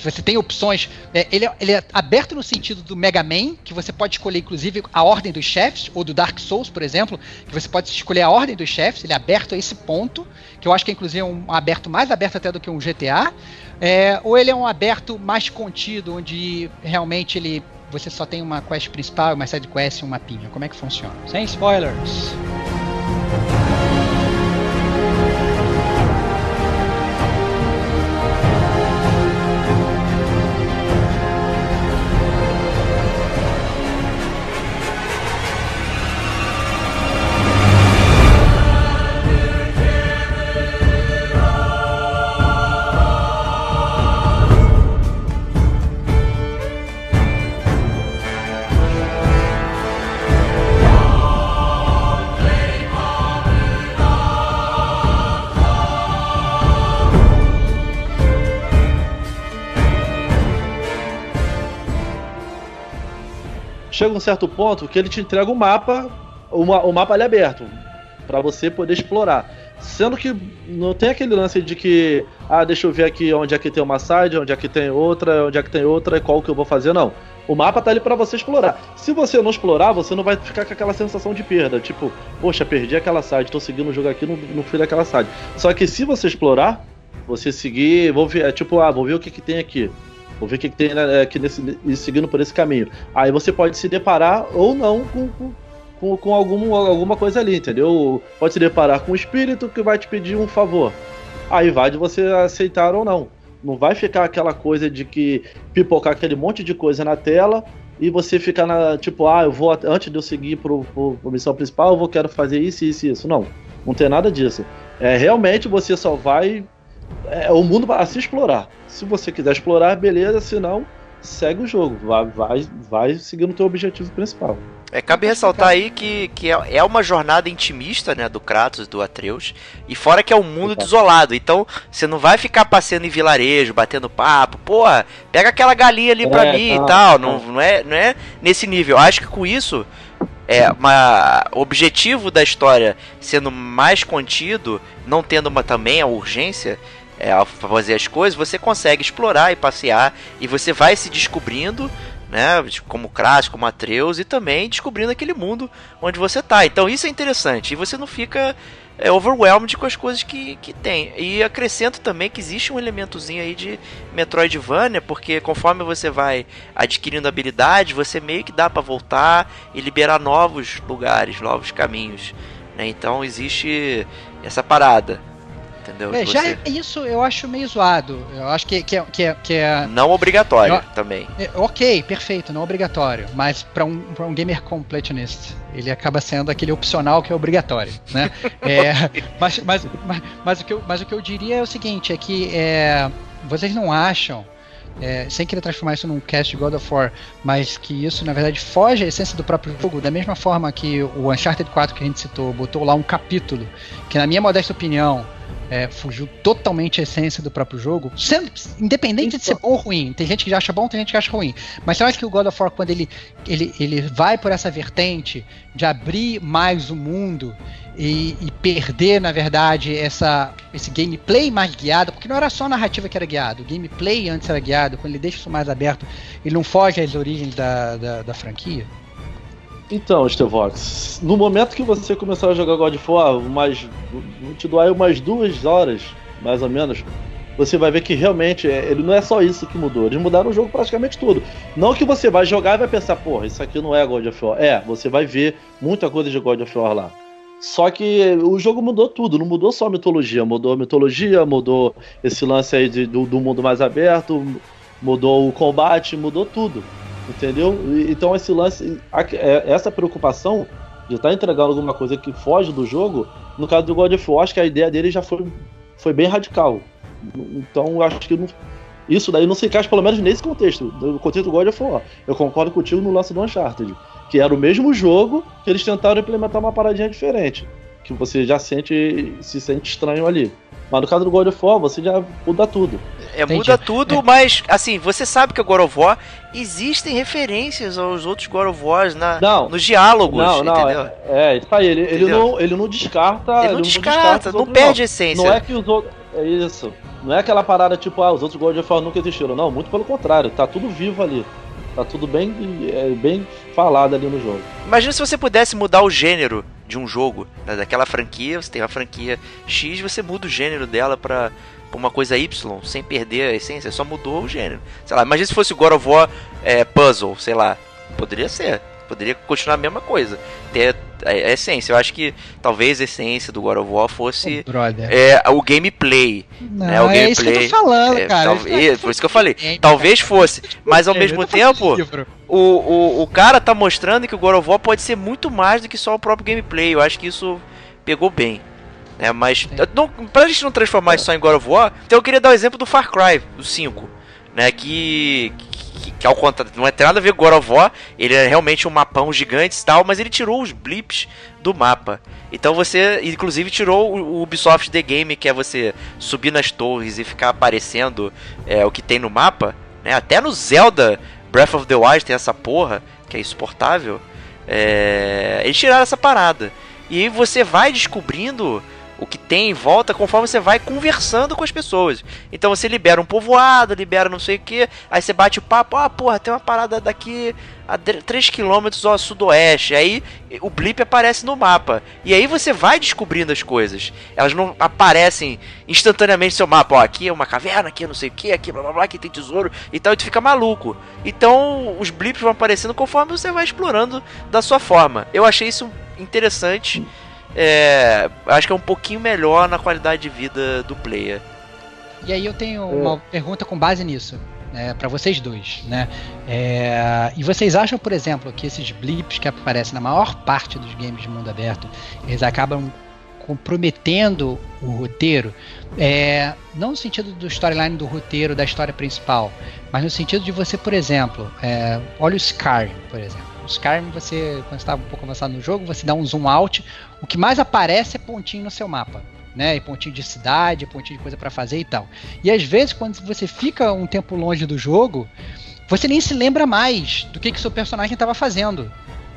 você tem opções. É, ele, é, ele, é aberto no sentido do Mega Man, que você pode escolher, inclusive, a ordem dos chefes, ou do Dark Souls, por exemplo, que você pode escolher a ordem dos chefes. Ele é aberto a esse ponto, que eu acho que é, inclusive, um aberto mais aberto até do que um GTA. É, ou ele é um aberto mais contido, onde realmente ele você só tem uma quest principal, uma side quest e um mapinha. Como é que funciona? Sem spoilers. Chega um certo ponto que ele te entrega um mapa, uma, o mapa ali aberto, para você poder explorar. Sendo que não tem aquele lance de que, ah, deixa eu ver aqui onde é que tem uma side, onde é que tem outra, onde é que tem outra e qual que eu vou fazer, não. O mapa tá ali para você explorar. Se você não explorar, você não vai ficar com aquela sensação de perda. Tipo, poxa, perdi aquela side, tô seguindo o jogo aqui, não, não fui daquela side. Só que se você explorar, você seguir, vou ver, é tipo, ah, vou ver o que, que tem aqui. Vou ver o que, que tem né, aqui nesse, seguindo por esse caminho. Aí você pode se deparar ou não com, com, com, algum, alguma coisa ali, entendeu? Pode se deparar com um espírito que vai te pedir um favor. Aí vai de você aceitar ou não. Não vai ficar aquela coisa de que pipocar aquele monte de coisa na tela e você ficar na, tipo, ah, eu vou, antes de eu seguir pro, pro missão principal, eu vou quero fazer isso, isso isso. Não, não tem nada disso. É, realmente você só vai. É o mundo para se explorar. Se você quiser explorar, beleza, se não, segue o jogo, vai, vai, vai seguindo o teu objetivo principal. É, cabe ressaltar aí que, que é, é uma jornada intimista, né, do Kratos, do Atreus, e fora que é um mundo desolado, então você não vai ficar passeando em vilarejo, batendo papo, porra, pega aquela galinha ali pra é, mim tá, e tal, tá. Não, não, é, não é nesse nível. Acho que com isso, é, uma, o objetivo da história sendo mais contido, não tendo uma também a urgência, é, fazer as coisas, você consegue explorar e passear e você vai se descobrindo, né, como Crash, como Atreus e também descobrindo aquele mundo onde você tá. Então isso é interessante e você não fica é, overwhelmed com as coisas que, que tem. E acrescento também que existe um elementozinho aí de Metroidvania, porque conforme você vai adquirindo habilidade, você meio que dá para voltar e liberar novos lugares, novos caminhos. Né? Então existe essa parada entendeu? É, já você... isso eu acho meio zoado. Eu acho que, que, é, que, é, que é. Não obrigatório eu, também. É, ok, perfeito, não obrigatório. Mas para um, pra um gamer completionist, ele acaba sendo aquele opcional que é obrigatório, né? é, mas, mas, mas, mas, o que eu, mas o que eu diria é o seguinte: é que é, vocês não acham. É, sem querer transformar isso num cast de God of War, mas que isso na verdade foge à essência do próprio jogo, da mesma forma que o Uncharted 4 que a gente citou botou lá um capítulo, que na minha modesta opinião é, fugiu totalmente a essência do próprio jogo, sendo independente de ser bom ou ruim. Tem gente que acha bom, tem gente que acha ruim. Mas eu acho que o God of War, quando ele, ele, ele vai por essa vertente de abrir mais o mundo e, e, perder, na verdade, essa, esse gameplay mais guiado, porque não era só a narrativa que era guiado, o gameplay antes era guiado, quando ele deixa isso mais aberto, ele não foge às origens da, da, da franquia. Então, Stevox, no momento que você começar a jogar God of War, umas, vou te doar umas duas horas, mais ou menos, você vai ver que realmente é, ele não é só isso que mudou. Eles mudaram o jogo praticamente tudo. Não que você vai jogar e vai pensar, porra, isso aqui não é God of War. É, você vai ver muita coisa de God of War lá. Só que o jogo mudou tudo, não mudou só a mitologia, mudou a mitologia, mudou esse lance aí de, do, do mundo mais aberto, mudou o combate, mudou tudo. Entendeu? Então esse lance, é, essa preocupação de estar tá entregando alguma coisa que foge do jogo, no caso do God of War, acho que a ideia dele já foi, foi bem radical. Então acho que não, isso daí não se encaixa, pelo menos nesse contexto, no contexto do God of War. Eu concordo contigo no lance do Uncharted, que era o mesmo jogo que eles tentaram implementar uma paradinha diferente, que você já sente se sente estranho ali. Mas no caso do God of War, você já muda tudo. É, muda tudo, é. mas assim, você sabe que o God of War existem referências aos outros God of Wars na, não, nos diálogos, não, não, entendeu? É, é isso aí, ele, ele, não, ele não descarta. Ele não, ele descarta, não, descarta não perde a essência. Não é que os outros. É isso. Não é aquela parada tipo, ah, os outros God of War nunca existiram. Não, muito pelo contrário, tá tudo vivo ali. Tá tudo bem, é, bem falado ali no jogo. Imagina se você pudesse mudar o gênero de um jogo, né, daquela franquia, você tem uma franquia X, você muda o gênero dela pra, uma coisa Y, sem perder a essência, só mudou o gênero. Sei lá, imagina se fosse God of War é, Puzzle, sei lá, poderia ser. Poderia continuar a mesma coisa. Ter a, essência. Eu acho que talvez a essência do God of War fosse oh, é, o gameplay. Não, né? o gameplay, é isso que eu tô falando, é, cara. Talvez, por isso que eu falei. talvez fosse. Mas ao mesmo tempo, o, o, o cara tá mostrando que o God of War pode ser muito mais do que só o próprio gameplay. Eu acho que isso pegou bem. É, mas não, pra gente não transformar isso só em God of War, então eu queria dar o exemplo do Far Cry, do 5. Né, que, que, que ao contrário, não é tem nada a ver com God of War, ele é realmente um mapão gigante e tal, mas ele tirou os blips do mapa. Então você, inclusive, tirou o Ubisoft The Game, que é você subir nas torres e ficar aparecendo é, o que tem no mapa. Né? Até no Zelda Breath of the Wild tem essa porra, que é insuportável. É... Eles tiraram essa parada. E você vai descobrindo o que tem em volta conforme você vai conversando com as pessoas. Então você libera um povoado, libera não sei o que, aí você bate o papo, ah, porra, tem uma parada daqui a 3km ao sudoeste. Aí o blip aparece no mapa. E aí você vai descobrindo as coisas. Elas não aparecem instantaneamente no seu mapa. Ó, aqui é uma caverna, aqui é não sei o que, aqui blá blá blá, aqui tem tesouro e tal, e tu fica maluco. Então os blips vão aparecendo conforme você vai explorando da sua forma. Eu achei isso interessante. É, acho que é um pouquinho melhor na qualidade de vida do player. E aí eu tenho uma pergunta com base nisso é, para vocês dois, né? É, e vocês acham, por exemplo, que esses blips que aparecem na maior parte dos games de mundo aberto, eles acabam comprometendo o roteiro, é, não no sentido do storyline do roteiro da história principal, mas no sentido de você, por exemplo, é, olha o Skyrim, por exemplo. O Skyrim, você, quando está um pouco avançado no jogo, você dá um zoom out, o que mais aparece é pontinho no seu mapa né? E pontinho de cidade, pontinho de coisa para fazer e tal. E às vezes, quando você fica um tempo longe do jogo, você nem se lembra mais do que, que seu personagem estava fazendo.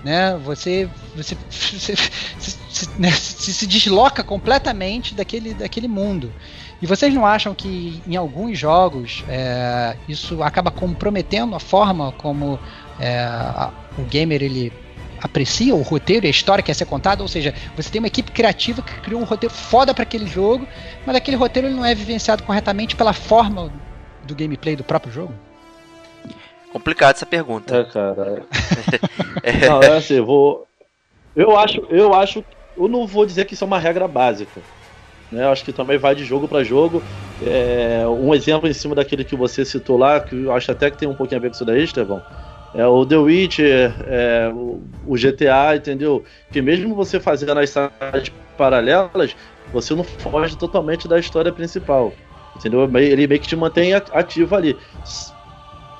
Né? Você, você, você se, né? se, se, desloca completamente daquele, daquele mundo. E vocês não acham que em alguns jogos é, isso acaba comprometendo a forma como é, a, o gamer ele aprecia o roteiro e a história que quer ser contada, ou seja, você tem uma equipe criativa que criou um roteiro foda para aquele jogo, mas aquele roteiro ele não é vivenciado corretamente pela forma do gameplay do próprio jogo? Complicado essa pergunta. É, cara. É. não, é assim, eu vou. Eu acho, eu acho. Eu não vou dizer que isso é uma regra básica. Né? Eu acho que também vai de jogo para jogo. É, um exemplo em cima daquele que você citou lá, que eu acho até que tem um pouquinho a ver com isso daí, Estevão é, o The Witcher, é, o, GTA, entendeu? Que mesmo você fazendo as sagas paralelas, você não foge totalmente da história principal, entendeu? Ele meio que te mantém ativo ali.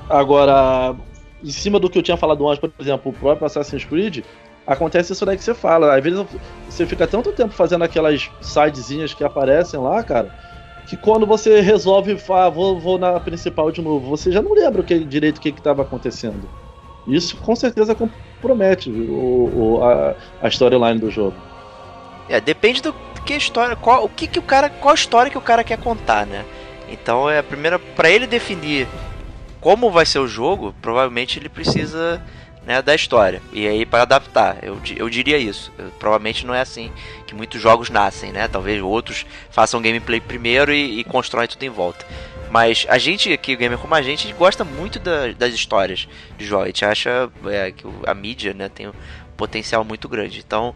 Agora, em cima do que eu tinha falado antes, por exemplo, o próprio Assassin's Creed, acontece isso daí que você fala. Às vezes você fica tanto tempo fazendo aquelas sidezinhas que aparecem lá, cara, que quando você resolve, ah, vou, vou na principal de novo, você já não lembra o que, direito o que estava acontecendo. Isso com certeza compromete o, o a, a storyline do jogo. É, depende do que história, qual, o que, que o cara, qual história que o cara quer contar, né? Então é a primeira para ele definir como vai ser o jogo, provavelmente ele precisa né, da história. E aí para adaptar, eu, eu diria isso. Eu, provavelmente não é assim que muitos jogos nascem, né? Talvez outros façam gameplay primeiro e, e constroem tudo em volta. Mas a gente aqui, gamer como a gente, a gente gosta muito da, das histórias de jogos. A gente acha é, que a mídia né, tem um potencial muito grande. Então,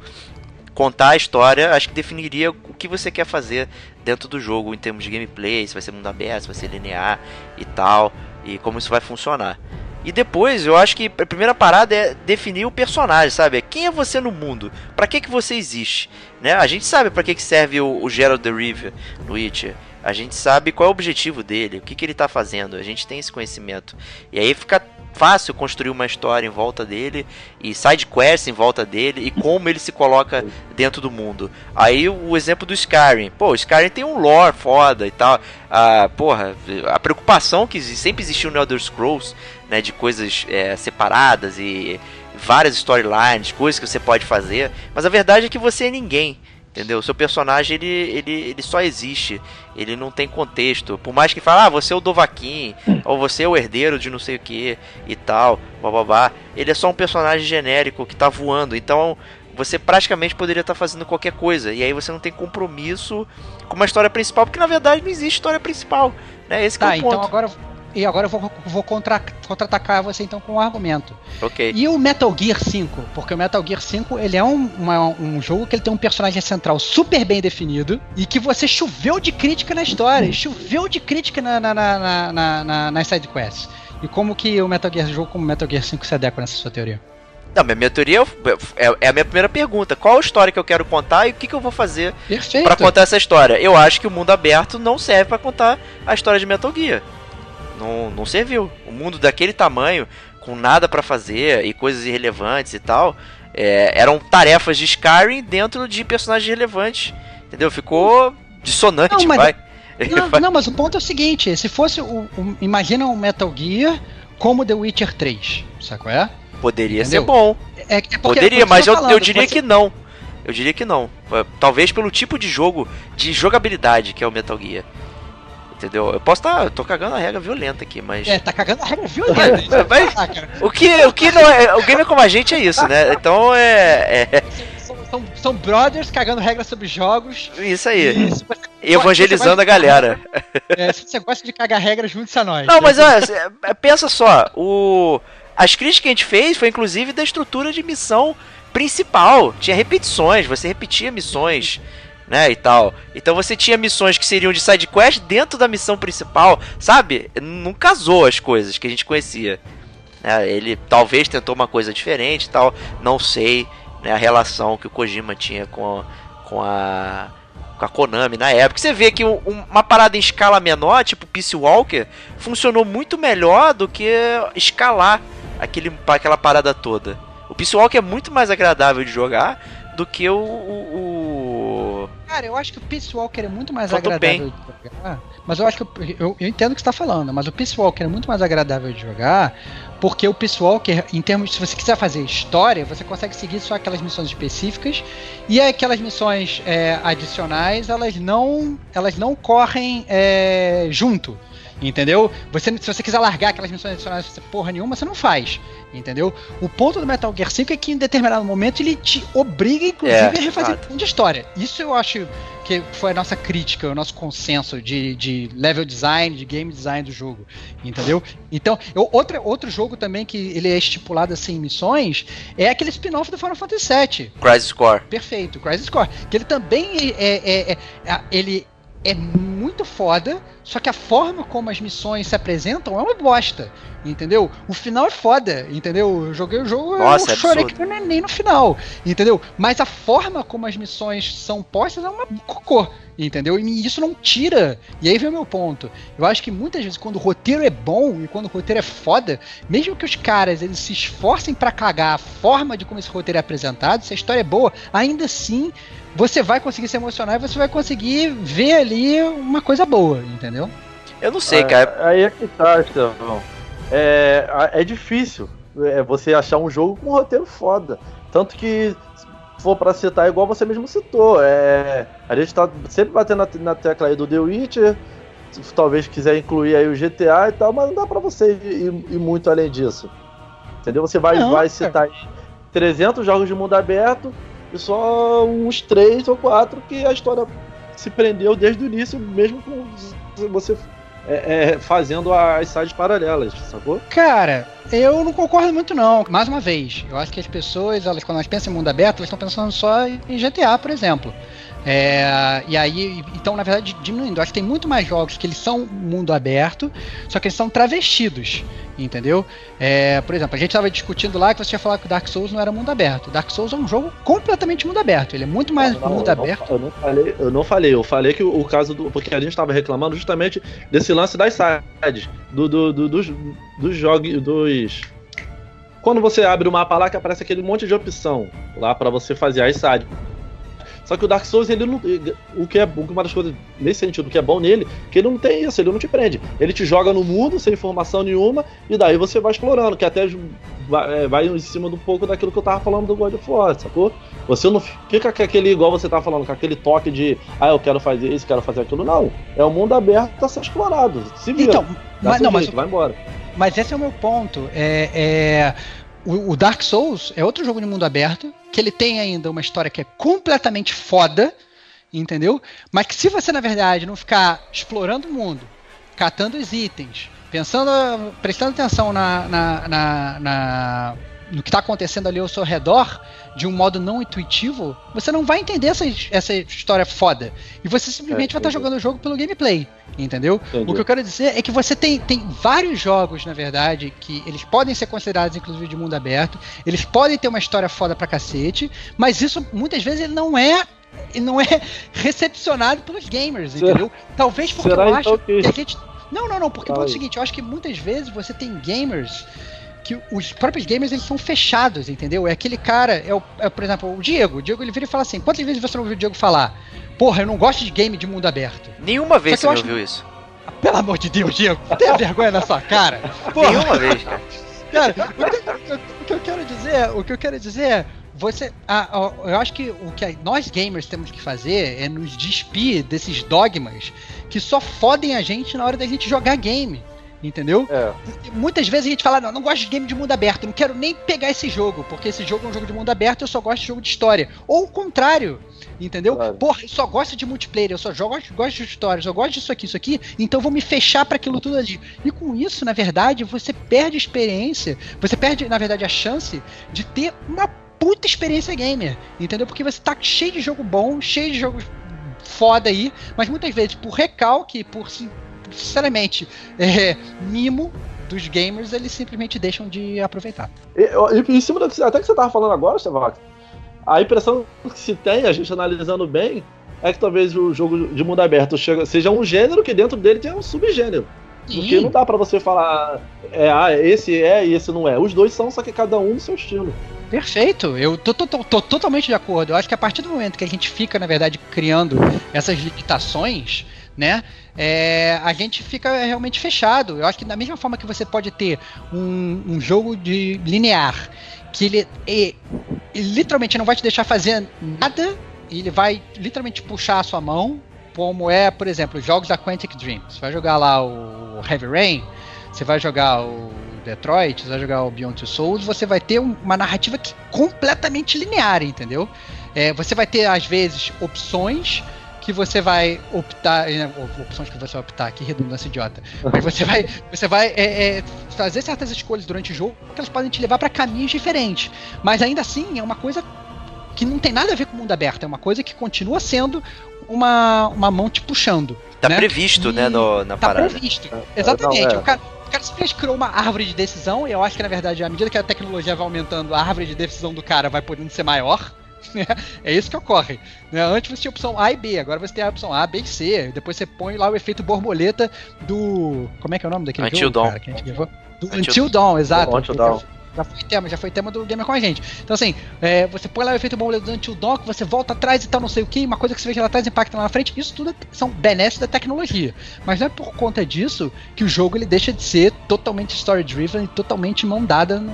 contar a história, acho que definiria o que você quer fazer dentro do jogo em termos de gameplay, se vai ser mundo aberto, se vai ser linear e tal, e como isso vai funcionar. E depois, eu acho que a primeira parada é definir o personagem, sabe? Quem é você no mundo? Para que que você existe? Né? A gente sabe para que que serve o, o Gerald the River no Witcher. A gente sabe qual é o objetivo dele, o que, que ele está fazendo, a gente tem esse conhecimento. E aí fica fácil construir uma história em volta dele e side quests em volta dele e como ele se coloca dentro do mundo. Aí o exemplo do Skyrim. Pô, o Skyrim tem um lore foda e tal. Ah, porra, a preocupação que sempre existiu no Elder Scrolls, né, de coisas é, separadas e várias storylines, coisas que você pode fazer, mas a verdade é que você é ninguém. Entendeu? O seu personagem ele, ele, ele só existe, ele não tem contexto. Por mais que fale, ah, você é o Dovaquim, ou você é o herdeiro de não sei o que e tal, bababá. Ele é só um personagem genérico que tá voando. Então você praticamente poderia estar tá fazendo qualquer coisa. E aí você não tem compromisso com uma história principal, porque na verdade não existe história principal. Né? Esse tá, é o ponto. Então agora e agora eu vou, vou contra, contra-atacar você então com um argumento. Ok. E o Metal Gear 5? Porque o Metal Gear 5 ele é um, uma, um jogo que ele tem um personagem central super bem definido e que você choveu de crítica na história, choveu de crítica na, na, na, na, na, nas sidequests. E como que o Metal Gear jogo como Metal Gear 5 se adequa nessa sua teoria? Não, minha, minha teoria é, é, a minha primeira pergunta. Qual a história que eu quero contar e o que, que eu vou fazer para contar essa história? Eu acho que o mundo aberto não serve para contar a história de Metal Gear. Não, não serviu. O mundo daquele tamanho, com nada para fazer e coisas irrelevantes e tal, é, eram tarefas de Skyrim dentro de personagens relevantes. Entendeu? Ficou dissonante, não, mas, vai. Não, não, mas o ponto é o seguinte: se fosse o, o, Imagina um Metal Gear como The Witcher 3, sacou? É? Poderia Entendeu? ser bom. É, é porque, Poderia, mas eu, eu diria que não. Eu diria que não. Talvez pelo tipo de jogo, de jogabilidade que é o Metal Gear. Entendeu? Eu posso estar. Tá, tô cagando a regra violenta aqui, mas. É, tá cagando a regra violenta. mas, o, que, o que não é. O gamer como a gente é isso, né? Então é. é... São, são, são, brothers cagando regras sobre jogos. Isso aí. E evangelizando a galera. É, se você gosta de cagar regras, junte-se a nós. Não, mas olha, é, pensa só. O... As críticas que a gente fez foi inclusive da estrutura de missão principal. Tinha repetições, você repetia missões né, e tal. Então você tinha missões que seriam de side quest dentro da missão principal, sabe? Não casou as coisas que a gente conhecia. É, ele talvez tentou uma coisa diferente tal, não sei né, a relação que o Kojima tinha com, com a com a Konami na época. Você vê que um, uma parada em escala menor, tipo Peace Walker, funcionou muito melhor do que escalar aquele, aquela parada toda. O Peace Walker é muito mais agradável de jogar do que o, o, Cara, eu acho que o Peace Walker é muito mais Faltou agradável bem. de jogar. Mas eu acho que eu, eu, eu entendo o que você está falando, mas o Peace Walker é muito mais agradável de jogar porque o Peace Walker, em termos, se você quiser fazer história, você consegue seguir só aquelas missões específicas e aquelas missões é, adicionais, elas não, elas não correm é, junto. Entendeu? Você, se você quiser largar aquelas missões adicionais porra nenhuma, você não faz. Entendeu? O ponto do Metal Gear 5 é que em determinado momento ele te obriga, inclusive, é, a refazer de história. Isso eu acho que foi a nossa crítica, o nosso consenso de, de level design, de game design do jogo. Entendeu? Então, eu, outro, outro jogo também que ele é estipulado assim em missões é aquele spin-off do Final Fantasy VII. Crisis Core. Perfeito, Crisis Core. Que ele também é, é, é, é ele é muito foda, só que a forma como as missões se apresentam é uma bosta, entendeu? O final é foda, entendeu? Eu joguei o jogo, Nossa, eu é chorei que nem, nem no final, entendeu? Mas a forma como as missões são postas é uma cocô, entendeu? E isso não tira. E aí vem o meu ponto. Eu acho que muitas vezes quando o roteiro é bom e quando o roteiro é foda, mesmo que os caras eles se esforcem para cagar a forma de como esse roteiro é apresentado, se a história é boa, ainda assim você vai conseguir se emocionar e você vai conseguir ver ali uma coisa boa, entendeu? Eu não sei, cara. Aí é que tá, Estevão. É, é difícil é, você achar um jogo com um roteiro foda. Tanto que, se for pra citar, igual você mesmo citou, é, a gente tá sempre batendo na, na tecla aí do The Witcher, talvez quiser incluir aí o GTA e tal, mas não dá pra você ir, ir muito além disso. Entendeu? Você vai, não, vai citar aí 300 jogos de mundo aberto, e só uns três ou quatro que a história se prendeu desde o início, mesmo com você é, é, fazendo as sides paralelas, sacou? Cara, eu não concordo muito não. Mais uma vez, eu acho que as pessoas, elas, quando elas pensam em mundo aberto, elas estão pensando só em GTA, por exemplo. É, e aí, então, na verdade, diminuindo. Acho que tem muito mais jogos que eles são mundo aberto, só que eles são travestidos, entendeu? É, por exemplo, a gente estava discutindo lá que você tinha falado que o Dark Souls não era mundo aberto. Dark Souls é um jogo completamente mundo aberto. Ele é muito mais não, não, mundo eu aberto. Não, eu, não falei, eu não falei, eu falei que o, o caso do. Porque a gente estava reclamando justamente desse lance das sides, do, do, do, dos, dos jogos. Dos, quando você abre o mapa lá que aparece aquele monte de opção lá para você fazer as sides. Só que o Dark Souls, ele não. O que é uma das coisas, nesse sentido, o que é bom nele, que ele não tem isso, ele não te prende. Ele te joga no mundo sem informação nenhuma, e daí você vai explorando, que até vai, é, vai em cima do pouco daquilo que eu tava falando do God of War, sacou? Você não fica com aquele, igual você tava falando, com aquele toque de ah, eu quero fazer isso, quero fazer aquilo. Não. É um mundo aberto a ser explorado. Se vira. Então, mas, não, jeito, mas, vai embora. Mas esse é o meu ponto. É, é, o, o Dark Souls é outro jogo de mundo aberto que ele tem ainda uma história que é completamente foda, entendeu? Mas que se você, na verdade, não ficar explorando o mundo, catando os itens, pensando, prestando atenção na, na, na, na no que está acontecendo ali ao seu redor, de um modo não intuitivo, você não vai entender essa, essa história foda. E você simplesmente é, vai estar tá jogando o jogo pelo gameplay, entendeu? Entendi. O que eu quero dizer é que você tem, tem vários jogos, na verdade, que eles podem ser considerados, inclusive, de mundo aberto, eles podem ter uma história foda pra cacete, mas isso, muitas vezes, ele não é não é recepcionado pelos gamers, entendeu? Talvez porque Será eu então acho que... que a gente. Não, não, não, porque é o seguinte, eu acho que muitas vezes você tem gamers que os próprios gamers eles são fechados, entendeu? É aquele cara, é, o, é por exemplo, o Diego. O Diego ele vira e fala assim: quantas vezes você não ouviu o Diego falar? Porra, eu não gosto de game de mundo aberto. Nenhuma vez você ouviu isso. Pelo amor de Deus, Diego, tenha vergonha na sua cara. Porra. Nenhuma vez, cara. Cara, o que, o que, eu quero dizer, o que eu quero dizer é, você. A, a, eu acho que o que nós gamers temos que fazer é nos despir desses dogmas que só fodem a gente na hora da gente jogar game. Entendeu? É. Muitas vezes a gente fala, não, não gosto de game de mundo aberto, não quero nem pegar esse jogo, porque esse jogo é um jogo de mundo aberto, eu só gosto de jogo de história. Ou o contrário, entendeu? Claro. Porra, eu só gosto de multiplayer, eu só jogo, gosto de história, eu só gosto disso aqui, isso aqui, então vou me fechar para aquilo tudo ali. E com isso, na verdade, você perde a experiência, você perde, na verdade, a chance de ter uma puta experiência gamer, entendeu? Porque você tá cheio de jogo bom, cheio de jogos foda aí, mas muitas vezes por recalque, por sinceramente, é, mimo dos gamers, eles simplesmente deixam de aproveitar. E, e em cima do, até que você tava falando agora, Stevac, a impressão que se tem, a gente analisando bem, é que talvez o jogo de mundo aberto seja um gênero que dentro dele tem um subgênero. Sim. Porque não dá para você falar, é, ah, esse é e esse não é. Os dois são, só que cada um no seu estilo. Perfeito, eu tô, tô, tô, tô, totalmente de acordo. Eu acho que a partir do momento que a gente fica, na verdade, criando essas limitações, né? É, a gente fica realmente fechado. Eu acho que da mesma forma que você pode ter um, um jogo de linear que ele, ele, ele, literalmente não vai te deixar fazer nada, ele vai literalmente puxar a sua mão, como é, por exemplo, jogos da Quantic Dream. Você vai jogar lá o Heavy Rain, você vai jogar o Detroit, você vai jogar o Beyond Two Souls, você vai ter uma narrativa que completamente linear, entendeu? É, você vai ter, às vezes, opções que você vai optar, né, opções que você vai optar, que redundância idiota. Mas você vai, você vai é, é, fazer certas escolhas durante o jogo que elas podem te levar para caminhos diferentes. Mas ainda assim é uma coisa que não tem nada a ver com o mundo aberto, é uma coisa que continua sendo uma, uma mão te puxando. Tá né? previsto, né, e né, no, na tá parada. Tá previsto, exatamente. Não, é. o, cara, o cara simplesmente criou uma árvore de decisão, e eu acho que na verdade, à medida que a tecnologia vai aumentando, a árvore de decisão do cara vai podendo ser maior. é isso que ocorre. Né? Antes você tinha a opção A e B, agora você tem a opção A, B e C. Depois você põe lá o efeito borboleta do. Como é que é o nome daquele Until jogo? Dawn. Cara, que a gente Do Until, Until Dawn, exato. Until Dawn. Já foi tema, já foi tema do Gamer com a gente. Então, assim, é, você põe lá o efeito borboleta do Until Dawn, você volta atrás e tal, não sei o que, uma coisa que você vê lá atrás impacta lá na frente. Isso tudo são benesses da tecnologia. Mas não é por conta disso que o jogo ele deixa de ser totalmente story-driven e totalmente mão dada no,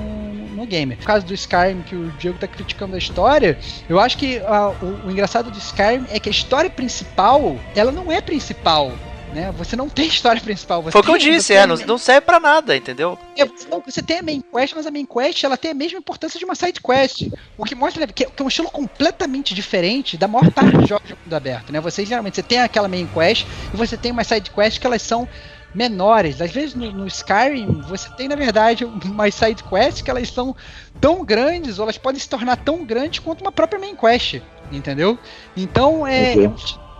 no game. No caso do Skyrim, que o Diego tá criticando a história, eu acho que uh, o, o engraçado do Skyrim é que a história principal, ela não é principal né? Você não tem história principal. Você Foi o que eu disse, é, não, não serve pra nada, entendeu? É, você, tem a main quest, mas a main quest ela tem a mesma importância de uma side quest. O que mostra que, que é um estilo completamente diferente da maior parte dos jogos de mundo aberto, né? Você geralmente você tem aquela main quest e você tem uma side quest que elas são menores. Às vezes no, no, Skyrim você tem na verdade umas side quests que elas são tão grandes ou elas podem se tornar tão grandes quanto uma própria main quest, entendeu? Então é, é um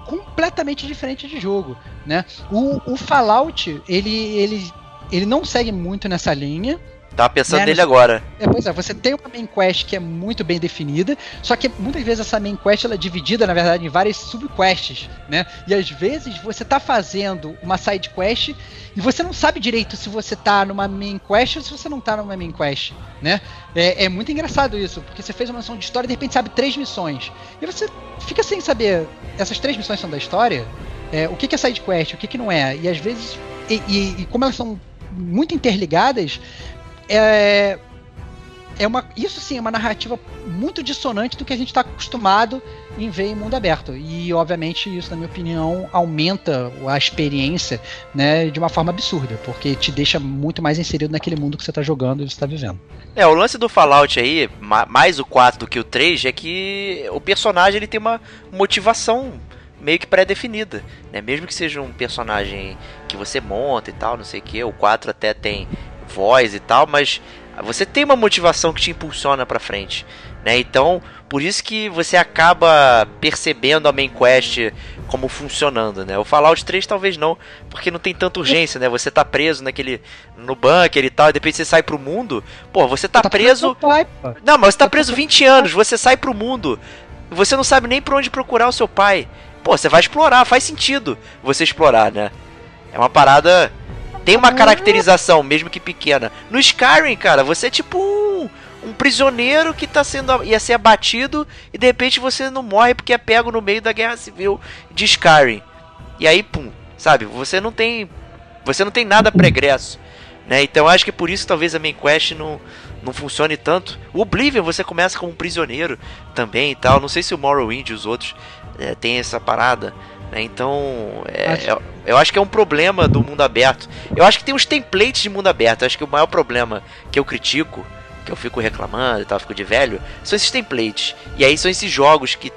completamente diferente de jogo, né? O, o Fallout ele ele ele não segue muito nessa linha, Tava pensando né? nele agora. É, pois é, você tem uma main quest que é muito bem definida, só que muitas vezes essa main quest ela é dividida, na verdade, em várias subquests, né? E às vezes você tá fazendo uma side quest e você não sabe direito se você tá numa main quest ou se você não tá numa main quest, né? É, é muito engraçado isso, porque você fez uma missão de história e de repente sabe três missões. E você fica sem saber, essas três missões são da história? É, o que, que é side quest, o que, que não é? E às vezes, e, e, e como elas são muito interligadas, é, é uma, isso sim é uma narrativa muito dissonante do que a gente está acostumado em ver em mundo aberto. E, obviamente, isso, na minha opinião, aumenta a experiência né, de uma forma absurda, porque te deixa muito mais inserido naquele mundo que você está jogando e você está vivendo. É, o lance do Fallout aí, mais o 4 do que o 3, é que o personagem ele tem uma motivação meio que pré-definida, né? Mesmo que seja um personagem que você monta e tal, não sei o que, o 4 até tem voz e tal, mas você tem uma motivação que te impulsiona para frente, né? Então, por isso que você acaba percebendo a main quest como funcionando, né? O Fallout 3 talvez não, porque não tem tanta urgência, né? Você tá preso naquele no bunker e tal, e depois você sai pro mundo. Pô, você tá, tá preso pai, Não, mas você tá preso 20 anos, você sai pro mundo. Você não sabe nem para onde procurar o seu pai. Pô, você vai explorar, faz sentido você explorar, né? É uma parada tem uma caracterização, mesmo que pequena. No Skyrim, cara, você é tipo um, um prisioneiro que tá sendo ia ser abatido e de repente você não morre porque é pego no meio da guerra civil de Skyrim. E aí, pum, sabe? Você não tem você não tem nada pregresso, né? Então acho que por isso talvez a main quest não não funcione tanto. O Oblivion você começa como um prisioneiro também e tal. Não sei se o Morrowind e os outros é, tem essa parada. Né? Então, é, acho... eu, eu, acho que é um problema do mundo aberto. Eu acho que tem uns templates de mundo aberto. Eu acho que o maior problema que eu critico, que eu fico reclamando e tal, fico de velho, são esses templates. E aí são esses jogos que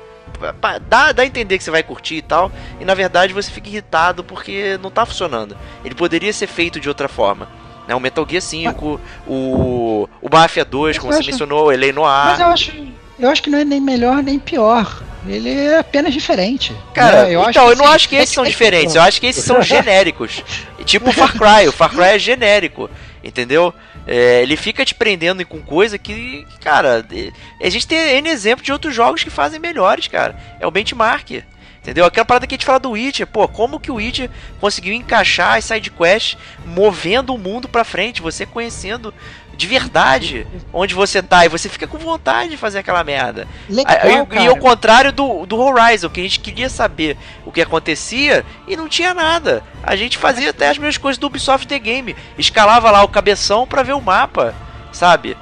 dá, dá a entender que você vai curtir e tal, e na verdade você fica irritado porque não tá funcionando. Ele poderia ser feito de outra forma. Né? O Metal Gear 5, o, o Mafia 2, como você acho... mencionou, o Elei Noir. Mas eu acho, eu acho que não é nem melhor nem pior. Ele é apenas diferente. Cara, né? eu então, eu não acho que esses é são é diferentes, eu acho que esses são genéricos. tipo o Far Cry, o Far Cry é genérico, entendeu? É, ele fica te prendendo com coisa que, cara, a gente tem N exemplo de outros jogos que fazem melhores, cara. É o benchmark. Entendeu? Aquela parada que a gente fala do Witcher, pô, como que o Witcher conseguiu encaixar as sidequests movendo o mundo pra frente, você conhecendo de verdade onde você tá e você fica com vontade de fazer aquela merda. Legal, e, e ao contrário do, do Horizon, que a gente queria saber o que acontecia e não tinha nada. A gente fazia até as mesmas coisas do Ubisoft The Game, escalava lá o cabeção para ver o mapa, sabe?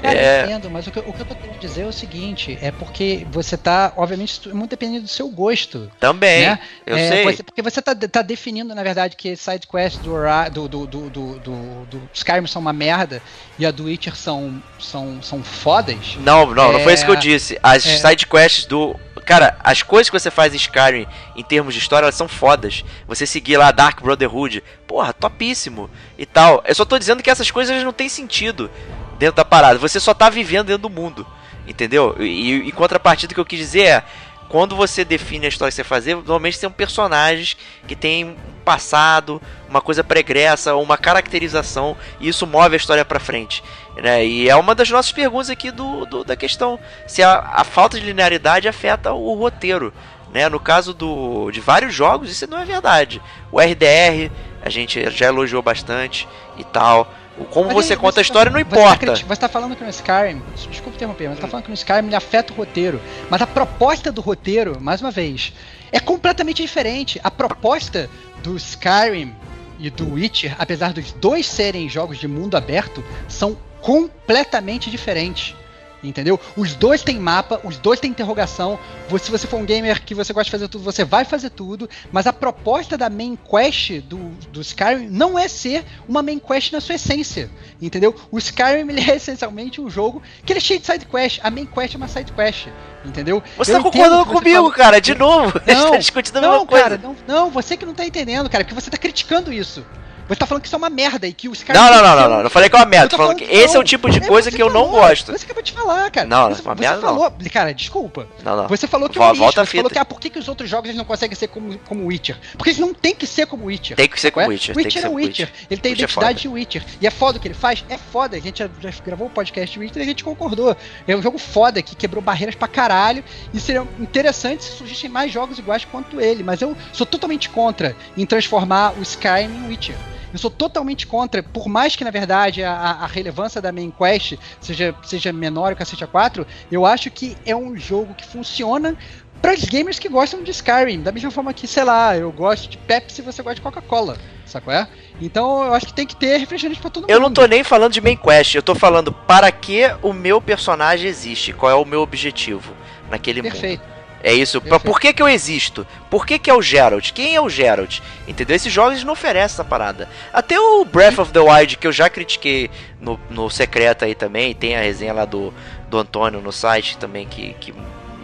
Cara, é... entendo, mas o que, o que eu tô querendo dizer é o seguinte, é porque você tá, obviamente, muito dependendo do seu gosto. Também, né? eu é, sei. Você, porque você tá, tá definindo, na verdade, que side quests do, do, do, do, do, do, do Skyrim são uma merda e a do Witcher são, são, são fodas. Não, não, é... não foi isso que eu é, disse. As é... side quests do Cara, as coisas que você faz em Skyrim em termos de história, elas são fodas. Você seguir lá Dark Brotherhood, porra, topíssimo e tal. Eu só tô dizendo que essas coisas não têm sentido dentro da parada. Você só tá vivendo dentro do mundo. Entendeu? E, em contrapartida, que eu quis dizer é. Quando você define a história que você fazer, normalmente são personagens que têm um passado, uma coisa pregressa, uma caracterização, e isso move a história para frente. Né? E é uma das nossas perguntas aqui do, do da questão: se a, a, falta de linearidade afeta o roteiro. Né? No caso do, de vários jogos, isso não é verdade. O RDR, a gente já elogiou bastante e tal. Como mas você aí, conta a história não importa. Você está falando que no Skyrim, desculpa interromper, mas você tá falando que no Skyrim ele afeta o roteiro. Mas a proposta do roteiro, mais uma vez, é completamente diferente. A proposta do Skyrim e do Witcher, apesar dos dois serem jogos de mundo aberto, são completamente diferentes. Entendeu? Os dois têm mapa, os dois têm interrogação. Se você for um gamer que você gosta de fazer tudo, você vai fazer tudo. Mas a proposta da main quest do, do Skyrim não é ser uma main quest na sua essência. Entendeu? O Skyrim é essencialmente um jogo que ele é cheio de side quest. A main quest é uma side quest. Entendeu? Você Eu tá concordando comigo, fala... cara, de novo. Não, tá discutindo a não, cara, não, não, você que não tá entendendo, cara, porque você tá criticando isso. Você tá falando que isso é uma merda e que os caras. Não, não, não, não, não. Não falei que é uma merda. Eu tô falando, que, esse é o tipo de é, coisa que eu não gosto. Você acabou de falar, cara. Não, você, uma você merda falou, não. Cara, desculpa. Não, não. Você falou que é um lixo. Você falou que, ah, por que, que os outros jogos eles não conseguem ser como, como Witcher? Porque eles não tem que ser como Witcher. Tem que ser como Witcher. Witcher é Witcher. Ele tem Witcher é identidade de Witcher. E é foda o que ele faz? É foda. A gente já, gravou o um podcast de Witcher e a gente concordou. É um jogo foda que quebrou barreiras pra caralho. E seria interessante se surgissem mais jogos iguais quanto ele. Mas eu sou totalmente contra em transformar o Skyrim em Witcher. Eu sou totalmente contra, por mais que na verdade a, a relevância da main quest seja, seja menor que a City 4, eu acho que é um jogo que funciona para os gamers que gostam de Skyrim, da mesma forma que, sei lá, eu gosto de Pepsi e você gosta de Coca-Cola, sacou é? Então eu acho que tem que ter refrigerante para todo mundo. Eu não tô nem falando de main quest, eu tô falando para que o meu personagem existe, qual é o meu objetivo naquele Perfeito. mundo. É isso. Pra, por que, que eu existo? Por que, que é o Geralt? Quem é o Geralt? Entendeu? Esses jogos não oferecem essa parada. Até o Breath of the Wild, que eu já critiquei no, no secreto aí também, tem a resenha lá do, do Antônio no site também, que, que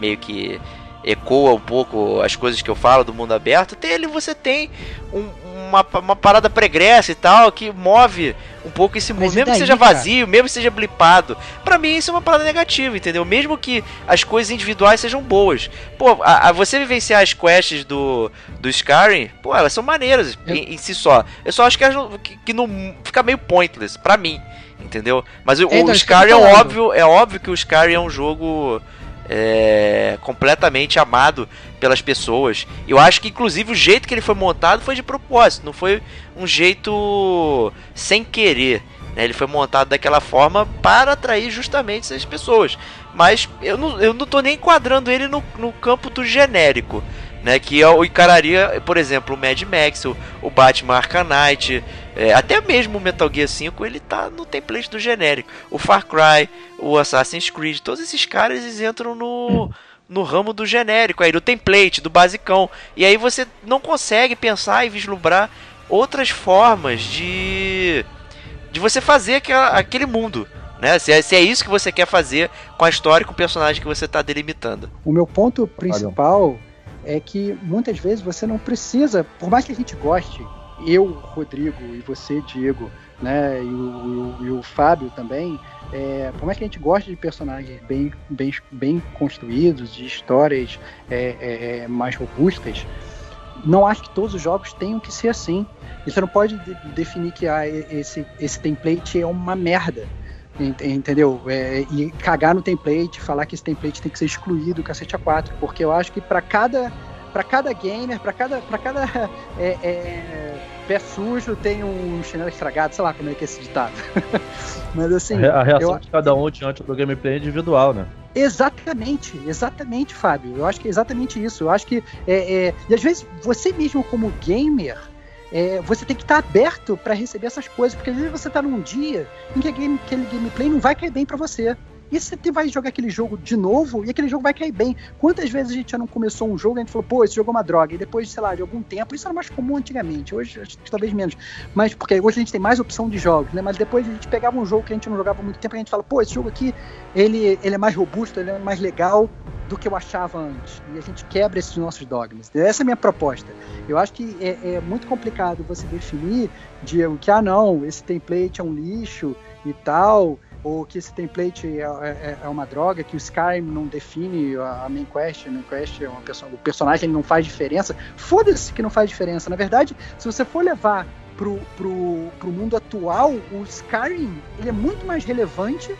meio que ecoa um pouco as coisas que eu falo do mundo aberto. Até ele você tem um, uma, uma parada pregressa e tal, que move um pouco esse mundo, mesmo daí, que seja vazio, cara? mesmo que seja blipado. Para mim isso é uma parada negativa, entendeu? Mesmo que as coisas individuais sejam boas. Pô, a, a você vivenciar as quests do, do Skyrim, pô, elas são maneiras eu... em, em, si só. Eu só acho que, elas, que, que não fica meio pointless para mim, entendeu? Mas o, então, o Skyrim é óbvio, é óbvio que o Skyrim é um jogo é, completamente amado pelas pessoas. Eu acho que inclusive o jeito que ele foi montado foi de propósito, não foi um jeito sem querer. Né? Ele foi montado daquela forma para atrair justamente essas pessoas. Mas eu não, eu não tô nem enquadrando ele no, no campo do genérico. Né, que eu encararia, por exemplo, o Mad Max, o, o Batman Arkham Knight, É, até mesmo o Metal Gear 5 ele tá no template do genérico. O Far Cry, o Assassin's Creed, todos esses caras eles entram no, no ramo do genérico, aí do template, do basicão. E aí você não consegue pensar e vislumbrar outras formas de de você fazer aquela, aquele mundo. Né? Se, é, se é isso que você quer fazer com a história e com o personagem que você está delimitando. O meu ponto principal é que muitas vezes você não precisa, por mais que a gente goste, eu, Rodrigo, e você, Diego, né, e o, e o, Fábio também, é, por mais que a gente goste de personagens bem, bem, bem construídos, de histórias é, é, é mais robustas, não acho que todos os jogos tenham que ser assim. Você não pode de definir que ah, esse, esse template é uma merda. Entendeu? É, e cagar no template, falar que esse template tem que ser excluído do cacete A4, porque eu acho que para cada para cada gamer, para cada para cada é, é, pé sujo tem um chinelo estragado, sei lá como é que é esse ditado. Mas assim, a reação eu, de cada um diante do gameplay é individual, né? Exatamente, exatamente, Fábio. Eu acho que é exatamente isso. Eu acho que é, é e às vezes você mesmo como gamer é, você tem que estar aberto para receber essas coisas, porque às vezes você está num dia em que game, aquele gameplay não vai cair bem para você. E você vai jogar aquele jogo de novo e aquele jogo vai cair bem. Quantas vezes a gente já não começou um jogo e a gente falou, pô, esse jogo é uma droga. E depois, sei lá, de algum tempo, isso era mais comum antigamente. Hoje, talvez menos. Mas porque hoje a gente tem mais opção de jogos, né? Mas depois a gente pegava um jogo que a gente não jogava muito tempo e a gente fala, pô, esse jogo aqui, ele, ele é mais robusto, ele é mais legal do que eu achava antes. E a gente quebra esses nossos dogmas. Essa é a minha proposta. Eu acho que é, é muito complicado você definir de que, ah, não, esse template é um lixo e tal, ou que esse template é, é, é uma droga, que o Skyrim não define a, main quest, a main quest é uma pessoa, o personagem não faz diferença. Foda-se que não faz diferença. Na verdade, se você for levar pro, pro, pro mundo atual, o Skyrim ele é muito mais relevante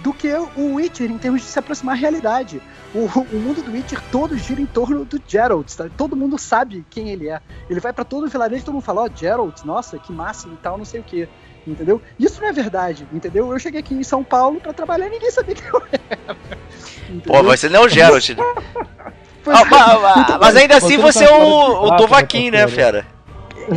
do que o Witcher em termos de se aproximar à realidade. O, o mundo do Witcher todo gira em torno do Geralt, tá? todo mundo sabe quem ele é. Ele vai para todo o vilarejo e todo mundo fala, ó, oh, Geralt, nossa, que massa e tal, não sei o que. Entendeu? Isso não é verdade, entendeu? Eu cheguei aqui em São Paulo para trabalhar e ninguém sabia quem eu era. Pô, você não é o Geralt. Né? ah, mas, então, mas, ainda assim você, é o, o Dovaquim, né, fera?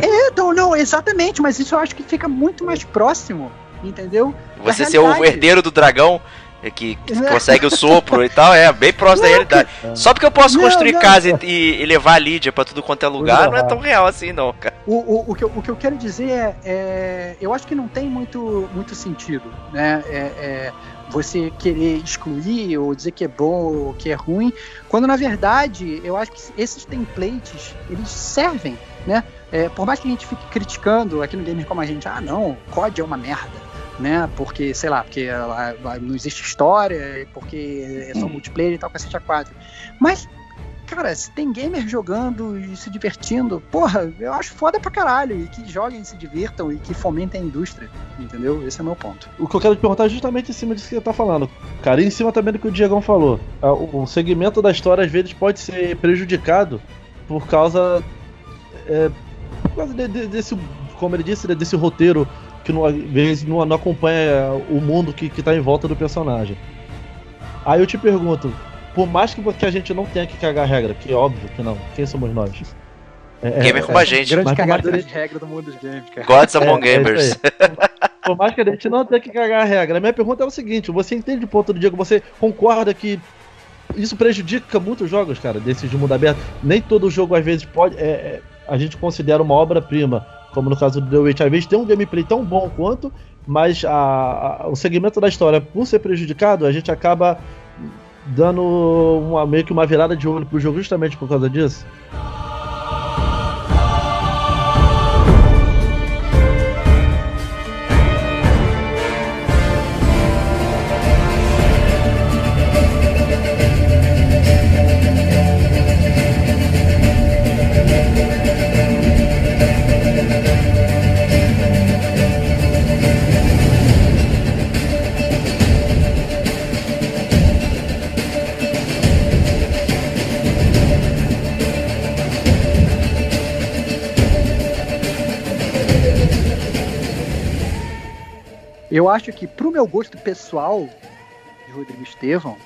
É, então, não, exatamente, mas isso eu acho que fica muito mais próximo entendeu? Você ser o herdeiro do dragão que, que consegue o sopro e tal, é bem próximo não, da realidade. Que... Só porque eu posso não, construir não, casa e, e, levar a Lídia pra tudo quanto é lugar, não é tão real assim, não, cara. O, o, o, que, eu, o que eu quero dizer é, é, Eu acho que não tem muito, muito sentido, né? É, é, você querer excluir ou dizer que é bom ou que é ruim, quando na verdade eu acho que esses templates eles servem, né? É, por mais que a gente fique criticando aqui no Gamer como a gente, ah não, COD é uma merda né? Porque, sei lá, porque não existe história, porque é só hum. multiplayer e tal, cacete a 4. Mas, cara, se tem gamer jogando e se divertindo, porra, eu acho foda pra caralho. E que joguem, se divirtam e que fomentem a indústria, entendeu? Esse é o meu ponto. O que eu quero te perguntar é justamente em cima disso que você tá falando, cara, e em cima também do que o Diegão falou. O segmento da história, às vezes, pode ser prejudicado por causa. É, por causa de, de, desse, como ele disse, desse roteiro que não, às vezes não, não acompanha o mundo que, que tá em volta do personagem. Aí eu te pergunto, por mais que, que a gente não tenha que cagar regra, que é óbvio que não, quem somos nós? É, Gamer é, como a gente. Grande cagador de regra do mundo dos games, cara. Gods Among é, é Gamers. por mais que a gente não tenha que cagar a regra, a minha pergunta é o seguinte: você entende o ponto do Diego? Você concorda que isso prejudica muitos jogos, cara, desses de mundo aberto? Nem todo jogo, às vezes, pode. É, é a gente considera uma obra-prima como no caso do The Witch, às vezes tem um gameplay tão bom quanto, mas a, a, o segmento da história, por ser prejudicado, a gente acaba dando uma, meio que uma virada de olho pro jogo justamente por causa disso. Eu acho que, pro meu gosto pessoal, de Rodrigo Estevão,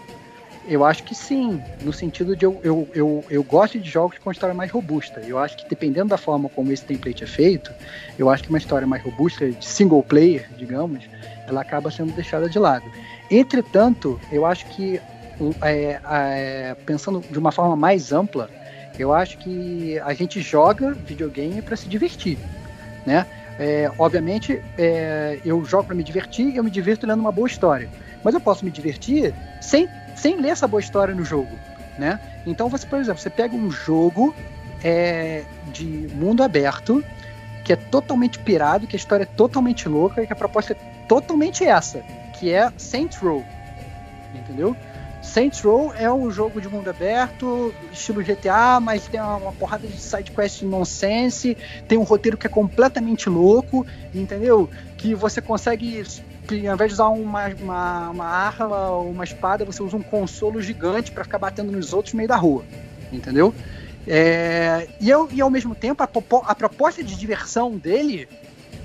Eu acho que sim, no sentido de eu, eu, eu, eu gosto de jogos com história mais robusta. Eu acho que dependendo da forma como esse template é feito, eu acho que uma história mais robusta, de single player, digamos, ela acaba sendo deixada de lado. Entretanto, eu acho que, é, é, pensando de uma forma mais ampla, eu acho que a gente joga videogame para se divertir, né? É, obviamente, é, eu jogo para me divertir e eu me divirto lendo uma boa história. Mas eu posso me divertir sem, sem ler essa boa história no jogo, né? Então, você, por exemplo, você pega um jogo é, de mundo aberto que é totalmente pirado, que a história é totalmente louca e que a proposta é totalmente essa, que é Saints Row, entendeu? Saints Row é um jogo de mundo aberto, estilo GTA, mas tem uma, porrada de side quest nonsense, tem um roteiro que é completamente louco, entendeu? Que você consegue, ao invés de usar uma, uma, uma arma ou uma espada, você usa um consolo gigante para ficar batendo nos outros no meio da rua, entendeu? É, e, eu, e ao mesmo tempo, a, a proposta de diversão dele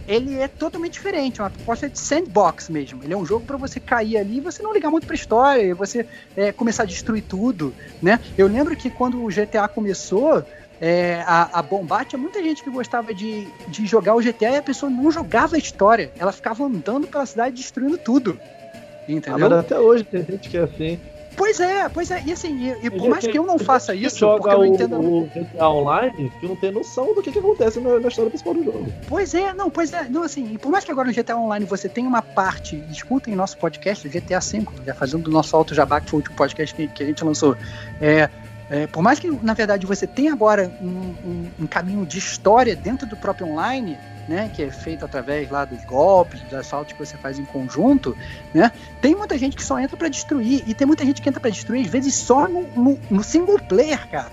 ele é totalmente diferente, é uma proposta de sandbox mesmo. Ele é um jogo para você cair ali e você não ligar muito pra história, e você é, começar a destruir tudo, né? Eu lembro que quando o GTA começou, é, a, a Bombar tinha muita gente que gostava de, de jogar o GTA e a pessoa não jogava a história, ela ficava andando pela cidade destruindo tudo. Entendeu? Ah, mas até hoje tem gente que é assim. Pois é, pois é. E assim, e, e por mais que eu não faça isso, porque eu não entendo. O, GTA Online, que não tem noção do que, que acontece na, na, história principal do jogo. Pois é, não, pois é. Não, assim, por mais que agora no GTA Online você tenha uma parte, escutem nosso podcast, GTA V, já fazendo do nosso Alto Jabá, que foi o último podcast que, que a gente lançou. É, é, por mais que, na verdade, você tenha agora um, um, um, caminho de história dentro do próprio online, né, que é feito através lá dos golpes, dos assaltos que você faz em conjunto, né, tem muita gente que só entra para destruir, e tem muita gente que entra para destruir, às vezes, só no, no, no single player, cara.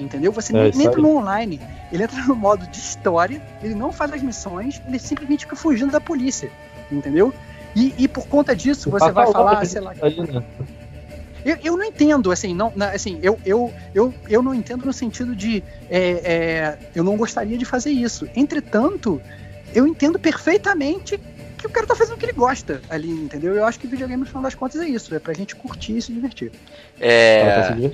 Entendeu? Você é, nem entra no online, ele entra no modo de história, ele não faz as missões, ele simplesmente fica fugindo da polícia. Entendeu? E, e por conta disso, você vai falar, sei lá. né? Eu, eu não entendo, assim, não, assim eu, eu, eu, eu não entendo no sentido de é, é, eu não gostaria de fazer isso. Entretanto, eu entendo perfeitamente que o cara tá fazendo o que ele gosta ali, entendeu? Eu acho que videogame, no final das contas, é isso, é pra gente curtir e se divertir. É.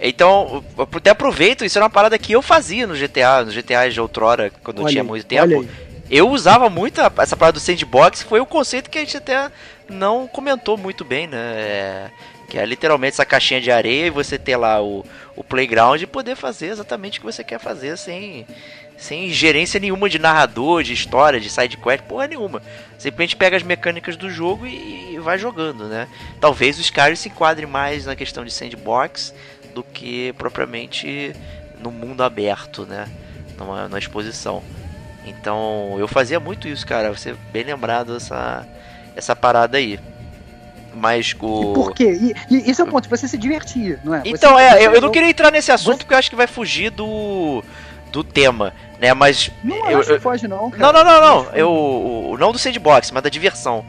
Então, até aproveito, isso era uma parada que eu fazia no GTA, no GTA de outrora, quando olha eu tinha muito tempo. Eu usava muito essa parada do sandbox, foi o conceito que a gente até não comentou muito bem, né? É, que é literalmente essa caixinha de areia e você ter lá o, o playground e poder fazer exatamente o que você quer fazer sem, sem gerência nenhuma de narrador, de história, de side quest, porra nenhuma. Simplesmente pega as mecânicas do jogo e, e vai jogando, né? Talvez o Skyrim se enquadre mais na questão de sandbox do que propriamente no mundo aberto, né? Numa, numa exposição. Então eu fazia muito isso, cara. Você bem lembrado essa, essa parada aí. Mas o. E por quê? E, e esse é o ponto, você se divertir, não é? Então, você, é, você eu, eu não queria entrar nesse assunto você... porque eu acho que vai fugir do, do tema, né? Mas. Não eu, acho que foge, não. Cara. Não, não, não, não. Eu, não do sandbox, mas da diversão.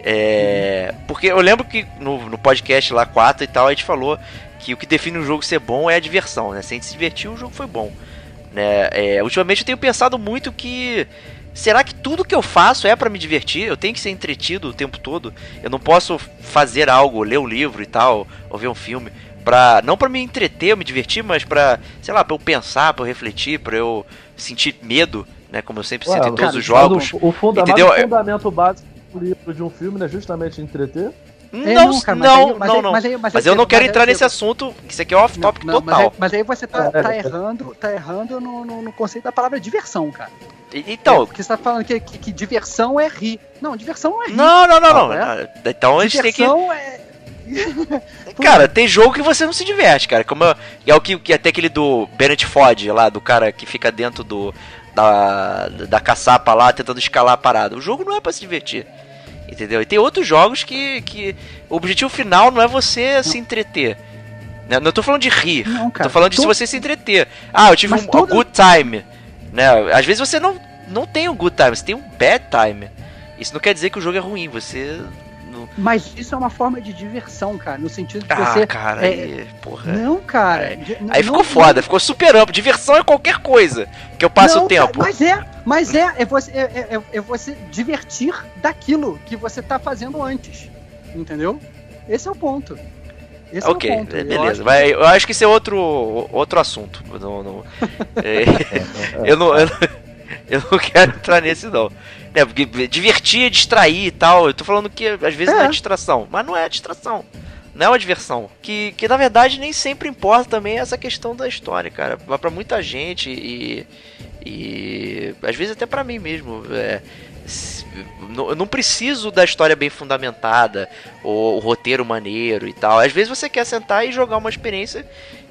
É, uhum. Porque eu lembro que no, no podcast lá 4 e tal, a gente falou que o que define um jogo ser bom é a diversão, né? Se a gente se divertir, o jogo foi bom. Né? É, ultimamente eu tenho pensado muito que será que tudo que eu faço é para me divertir? Eu tenho que ser entretido o tempo todo. Eu não posso fazer algo, ler um livro e tal, ou ver um filme para não para me entreter, me divertir, mas para, sei lá, para eu pensar, para eu refletir, para eu sentir medo, né, como eu sempre Ué, sinto em todos cara, os jogos. O, o, funda entendeu? o fundamento básico do livro de um filme é justamente entreter. Não, é, não, cara, não, aí, mas não, não. Mas, aí, mas, mas eu não quero entrar nesse assunto, isso aqui é off-topic total. Mas aí, mas aí, você tá, é, tá errando, tá errando no, no, no, conceito da palavra diversão, cara. Então. É, porque você tá falando que, que, que, diversão é rir. Não, diversão não é rir. Não, não, não, não. É? Então a gente tem que. é. cara, tem jogo que você não se diverte, cara. Como é o que, que até aquele do Bennett Ford lá, do cara que fica dentro do da, da caçapa lá tentando escalar a parada. O jogo não é para se divertir. Entendeu? E tem outros jogos que, que o objetivo final não é você não. se entreter. Né? Não tô falando de rir. Não, cara, tô falando de se você se entreter. Ah, eu tive um good time. Né? Às vezes você não, não tem um good time, você tem um bad time. Isso não quer dizer que o jogo é ruim, você. Não... Mas isso é uma forma de diversão, cara, no sentido de ah, você. cara, é... aí, porra. Não, cara. É. Aí ficou foda, ficou super amplo. Diversão é qualquer coisa que eu passo não, o tempo. Cara, mas é, mas é, é você, é, é, é você divertir daquilo que você tá fazendo antes. Entendeu? Esse é o ponto. Esse ok, é o ponto. beleza. Eu acho, que... eu acho que isso é outro, outro assunto. Não, não, é, eu, não, eu, não, eu não quero entrar nesse, não. É, porque divertir, distrair e tal. Eu tô falando que às vezes é. não é distração, mas não é distração. Não é uma diversão. Que, que na verdade nem sempre importa também essa questão da história, cara. Vai pra muita gente e. E. Às vezes até para mim mesmo. É, eu não preciso da história bem fundamentada, ou o roteiro maneiro e tal. Às vezes você quer sentar e jogar uma experiência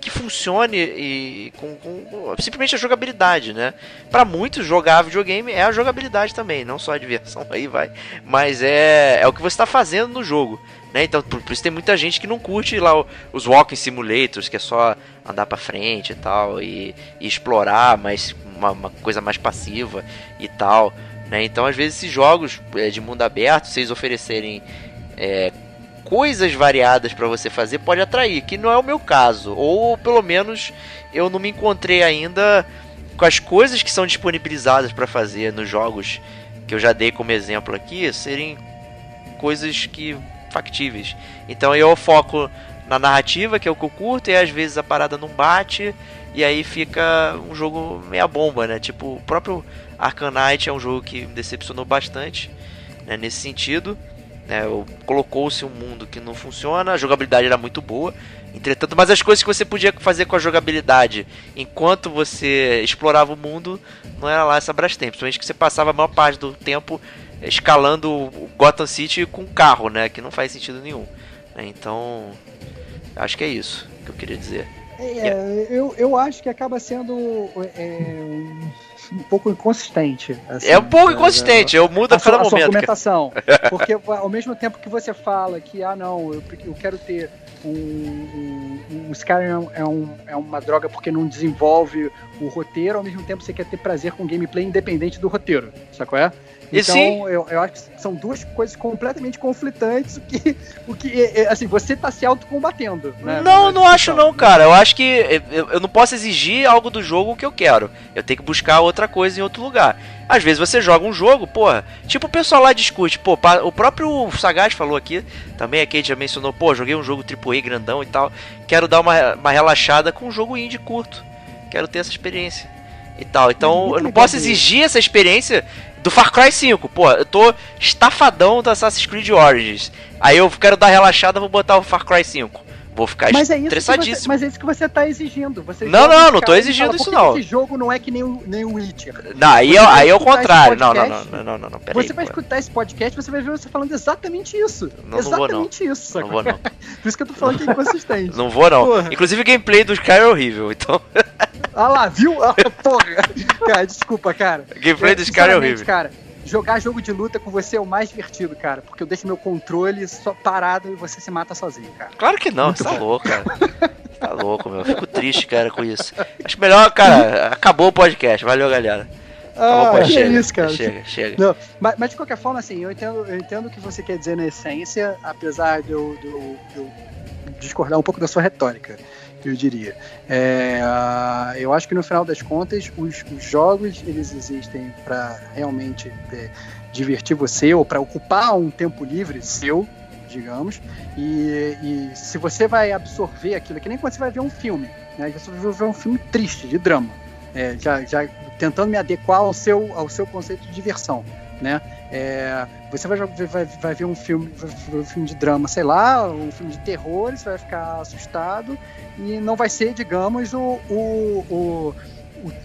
que funcione e com, com simplesmente a jogabilidade, né? Para muitos jogar videogame é a jogabilidade também, não só a diversão aí vai, mas é é o que você está fazendo no jogo, né? Então por, por, isso tem muita gente que não curte lá os walking simulators, que é só andar para frente e tal e, e explorar, mas uma, uma, coisa mais passiva e tal, né? Então às vezes esses jogos é, de mundo aberto, vocês oferecerem é, coisas variadas para você fazer pode atrair, que não é o meu caso, ou pelo menos eu não me encontrei ainda com as coisas que são disponibilizadas para fazer nos jogos que eu já dei como exemplo aqui serem coisas que factíveis. Então eu foco na narrativa, que é o que eu curto, e às vezes a parada não bate, e aí fica um jogo meia bomba, né? Tipo, o próprio Arcanite é um jogo que me decepcionou bastante né, nesse sentido. Né, Colocou-se um mundo que não funciona, a jogabilidade era muito boa, entretanto, mas as coisas que você podia fazer com a jogabilidade enquanto você explorava o mundo não era lá essa Brastemp, principalmente que você passava a maior parte do tempo escalando o Gotham City com carro, né, que não faz sentido nenhum. Então, acho que é isso que eu queria dizer. É, eu, eu acho que acaba sendo é, um pouco inconsistente. Assim, é um pouco inconsistente, eu mudo a, a cada sua, momento. Sua argumentação. porque ao mesmo tempo que você fala que, ah, não, eu, eu quero ter um, um, um Skyrim é, um, é uma droga porque não desenvolve o roteiro, ao mesmo tempo você quer ter prazer com gameplay independente do roteiro, sacou? É? Então, eu, eu acho que são duas coisas completamente conflitantes, o que, o que é, é, assim, você tá se autocombatendo, né? Não, não acho não, cara. Eu acho que eu, eu não posso exigir algo do jogo que eu quero. Eu tenho que buscar outra coisa em outro lugar. Às vezes você joga um jogo, porra, tipo o pessoal lá discute, pô, o próprio Sagaz falou aqui, também aqui já mencionou, pô, joguei um jogo AAA grandão e tal, quero dar uma, uma relaxada com um jogo indie curto. Quero ter essa experiência e tal. Então, eu não posso exigir essa experiência do Far Cry 5, pô, eu tô estafadão do Assassin's Creed Origins. Aí eu quero dar relaxada, vou botar o Far Cry 5. Vou ficar mas é estressadíssimo. Você, mas é isso que você tá exigindo. Você não, não, não tô exigindo isso não. Esse jogo não é que nem o, nem o Witcher. Não, aí, é, aí é o contrário. Não, não, não, não, não, não, Você aí, vai pô. escutar esse podcast, você vai ver você falando exatamente isso. Não, exatamente não vou, isso. Não vou não. Por isso que eu tô falando que é inconsistente. não vou não. Porra. Inclusive o gameplay dos caras é horrível, então. ah lá, viu? Ah, porra. cara, desculpa, cara. Gameplay é, dos caras é horrível. cara jogar jogo de luta com você é o mais divertido, cara. Porque eu deixo meu controle só parado e você se mata sozinho, cara. Claro que não, você tá louco, cara. tá louco, meu. Eu fico triste, cara, com isso. Acho melhor, cara, acabou o podcast. Valeu, galera. Ah, é chega, isso, cara. Chega, chega. Não, mas, mas, de qualquer forma, assim, eu entendo, eu entendo o que você quer dizer na essência, apesar de eu, de eu, de eu discordar um pouco da sua retórica eu diria. É, eu acho que no final das contas, os, os jogos eles existem para realmente é, divertir você ou para ocupar um tempo livre seu, digamos. E, e, se você vai absorver aquilo, que nem quando você vai ver um filme, né? Você vai ver um filme triste, de drama, é, já, já tentando me adequar ao seu, ao seu conceito de diversão, né? É, você vai, vai, vai ver um filme, um filme de drama, sei lá, um filme de terror, você vai ficar assustado e não vai ser, digamos, o, o, o,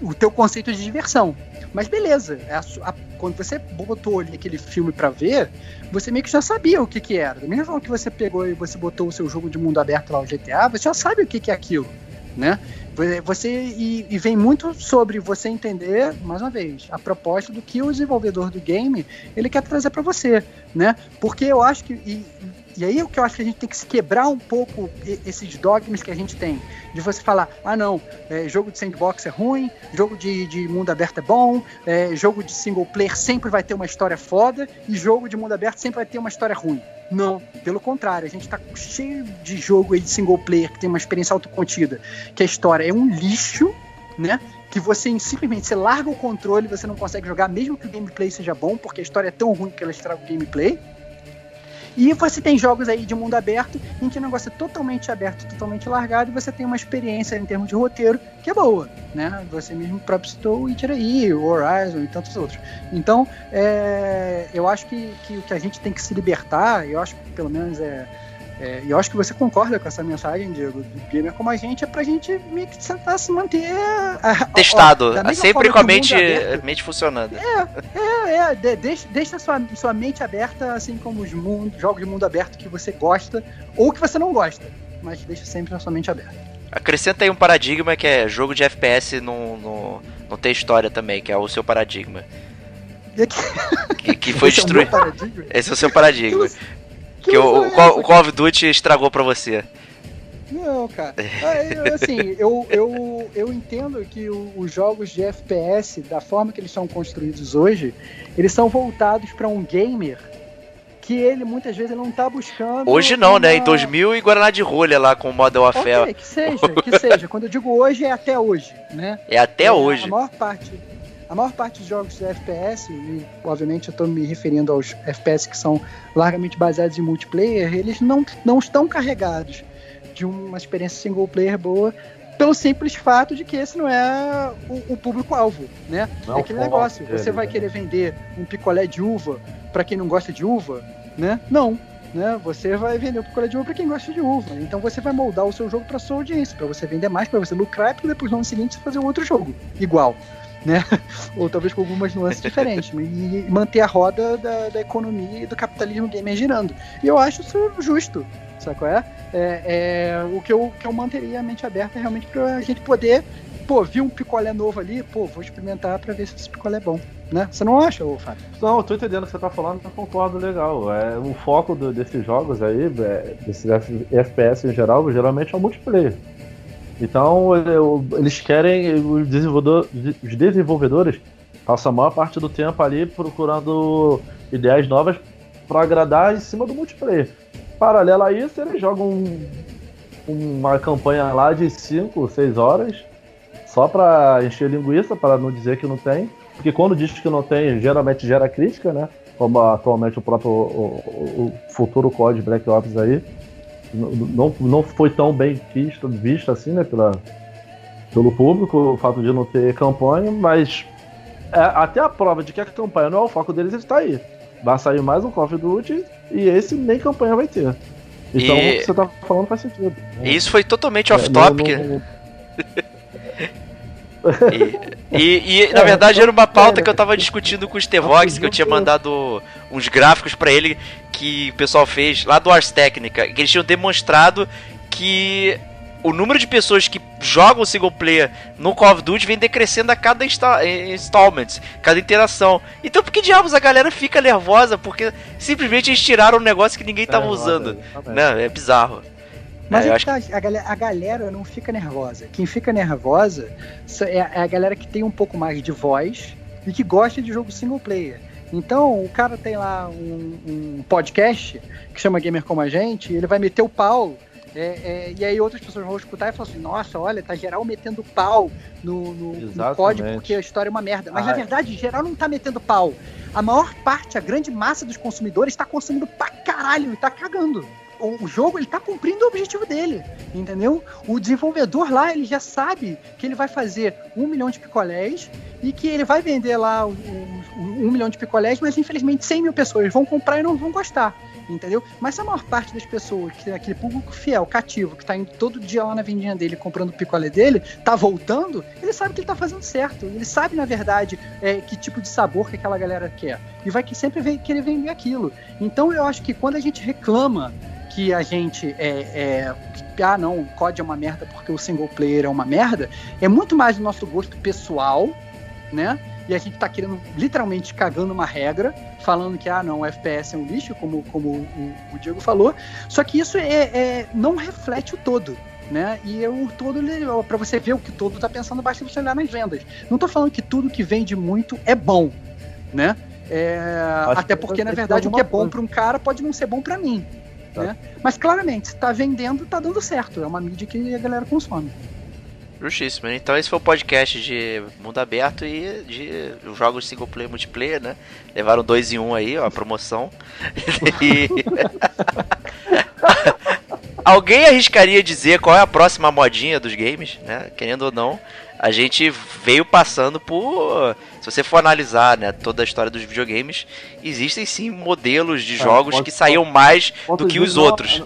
o, teu conceito de diversão. Mas beleza, é a, a, quando você botou ali aquele filme para ver, você meio que já sabia o que que era. Da mesma forma que você pegou e você botou o seu jogo de mundo aberto lá, o GTA, você já sabe o que que é aquilo, né? Você e, e, vem muito sobre você entender, mais uma vez, a proposta do que o desenvolvedor do game ele quer trazer para você, né? Porque eu acho que e, e aí é o que eu acho que a gente tem que se quebrar um pouco esses dogmas que a gente tem. De você falar, ah não, é, jogo de sandbox é ruim, jogo de, de mundo aberto é bom, é, jogo de single player sempre vai ter uma história foda, e jogo de mundo aberto sempre vai ter uma história ruim. Não, pelo contrário, a gente tá cheio de jogo aí de single player que tem uma experiência autocontida, que a história é um lixo, né? Que você simplesmente você larga o controle, você não consegue jogar, mesmo que o gameplay seja bom, porque a história é tão ruim que ela estraga o gameplay. E você tem jogos aí de mundo aberto em que o negócio é totalmente aberto, totalmente largado, e você tem uma experiência em termos de roteiro que é boa, né? Você mesmo próprio citou o Witcher aí, o Horizon e tantos outros. Então, é, eu acho que, que o que a gente tem que se libertar, eu acho que pelo menos é é, e eu acho que você concorda com essa mensagem, Diego, do gamer como a gente, é pra gente meio que tentar se manter. A, Testado, ó, sempre com a mente, mente funcionando. É, é, é. De, deixa, deixa sua, sua mente aberta, assim como os mundo, jogos de mundo aberto que você gosta ou que você não gosta. Mas deixa sempre a sua mente aberta. Acrescenta aí um paradigma que é jogo de FPS não, não, não tem história também, que é o seu paradigma. que, que foi destruído. É Esse é o seu paradigma. Que o, o, Call, o Call of Duty estragou pra você. Não, cara. Ah, assim, eu, eu, eu entendo que os jogos de FPS, da forma que eles são construídos hoje, eles são voltados para um gamer que ele muitas vezes não tá buscando. Hoje não, uma... né? Em 2000 e Guaraná de Rolha lá com o Model Warfare. Okay, que seja, que seja. Quando eu digo hoje, é até hoje, né? É até é, hoje. A maior parte a maior parte dos jogos de FPS, e obviamente eu estou me referindo aos FPS que são largamente baseados em multiplayer, eles não, não estão carregados de uma experiência single player boa pelo simples fato de que esse não é o, o público-alvo, né? Não, é aquele negócio, você vai querer vender um picolé de uva para quem não gosta de uva, né? Não, né? Você vai vender o picolé de uva para quem gosta de uva. Então você vai moldar o seu jogo para sua audiência, para você vender mais, para você lucrar e para depois no ano seguinte você fazer um outro jogo igual né? Ou talvez com algumas nuances diferentes, e manter a roda da, da economia e do capitalismo gamer girando. E eu acho isso justo, sabe é? é, é o que eu, que eu manteria a mente aberta realmente pra gente poder, pô, vi um picolé novo ali, pô, vou experimentar pra ver se esse picolé é bom. Né? Você não acha, ô Fábio? Não, eu tô entendendo o que você tá falando, eu concordo legal. É, o foco do, desses jogos aí, é, desses FPS em geral, geralmente é o multiplayer. Então eles querem, os, os desenvolvedores passam a maior parte do tempo ali procurando ideias novas para agradar em cima do multiplayer. Paralelo a isso, eles jogam um, uma campanha lá de 5, 6 horas só para encher linguiça, para não dizer que não tem. Porque quando diz que não tem, geralmente gera crítica, né? Como atualmente o próprio o, o futuro código Black Ops aí não, não foi tão bem visto, visto assim, né, pela, pelo público, o fato de não ter campanha, mas é, até a prova de que a campanha não é o foco deles está aí. Vai sair mais um Call of Duty e esse nem campanha vai ter. Então e... o que você tá falando faz sentido. Isso foi totalmente off-topic. É, não, não... E, e, e, na verdade era uma pauta que eu tava discutindo com o Stevox, que eu tinha mandado uns gráficos para ele que o pessoal fez lá do Ars Technica, que eles tinham demonstrado que o número de pessoas que jogam single player no Call of Duty vem decrescendo a cada insta installment, cada interação. Então por que diabos a galera fica nervosa? Porque simplesmente eles tiraram um negócio que ninguém tava é, usando. Né? É bizarro. Mas é, acho... tá, a, galera, a, galera, não fica nervosa. Quem fica nervosa é, é a galera que tem um pouco mais de voz e que gosta de jogo single player. Então, o cara tem lá um, um podcast que chama Gamer Como a Gente, e ele vai meter o pau é, é, e aí outras pessoas vão escutar e falar assim, nossa, olha, tá geral metendo pau no, no, no código porque a história é uma merda. Mas na verdade, geral não tá metendo pau. A maior parte, a grande massa dos consumidores está consumindo pra caralho e tá cagando o jogo ele tá cumprindo o objetivo dele, entendeu? O desenvolvedor lá, ele já sabe que ele vai fazer um milhão de picolés e que ele vai vender lá um, um, milhão de picolés, mas infelizmente 100 mil pessoas vão comprar e não vão gostar entendeu? Mas a maior parte das pessoas, que tem aquele público fiel, cativo, que tá indo todo dia lá na vendinha dele comprando o picolé dele, tá voltando, ele sabe que ele tá fazendo certo. Ele sabe, na verdade, é, que tipo de sabor que aquela galera quer. E vai que sempre querer vender aquilo. Então eu acho que quando a gente reclama que a gente é, é, ah não, o COD é uma merda porque o single player é uma merda, é muito mais do nosso gosto pessoal, né? E a gente tá querendo, literalmente, cagando uma regra, falando que, ah, não, o FPS é um lixo, como, como o, o Diego falou. Só que isso é, é não reflete o todo. Né? E o todo, para você ver o que o todo tá pensando, basta você olhar nas vendas. Não tô falando que tudo que vende muito é bom, né? É, até porque, na verdade, o que é bom para um cara pode não ser bom para mim. Tá. Né? Mas claramente, se tá vendendo, tá dando certo. É uma mídia que a galera consome. Justíssimo. Então esse foi o podcast de mundo aberto e de jogos single player multiplayer, né? Levaram dois em um aí, ó, a promoção. e... Alguém arriscaria dizer qual é a próxima modinha dos games, né? Querendo ou não, a gente veio passando por. Se você for analisar né, toda a história dos videogames, existem sim modelos de é, jogos que saíam mais do que os outros.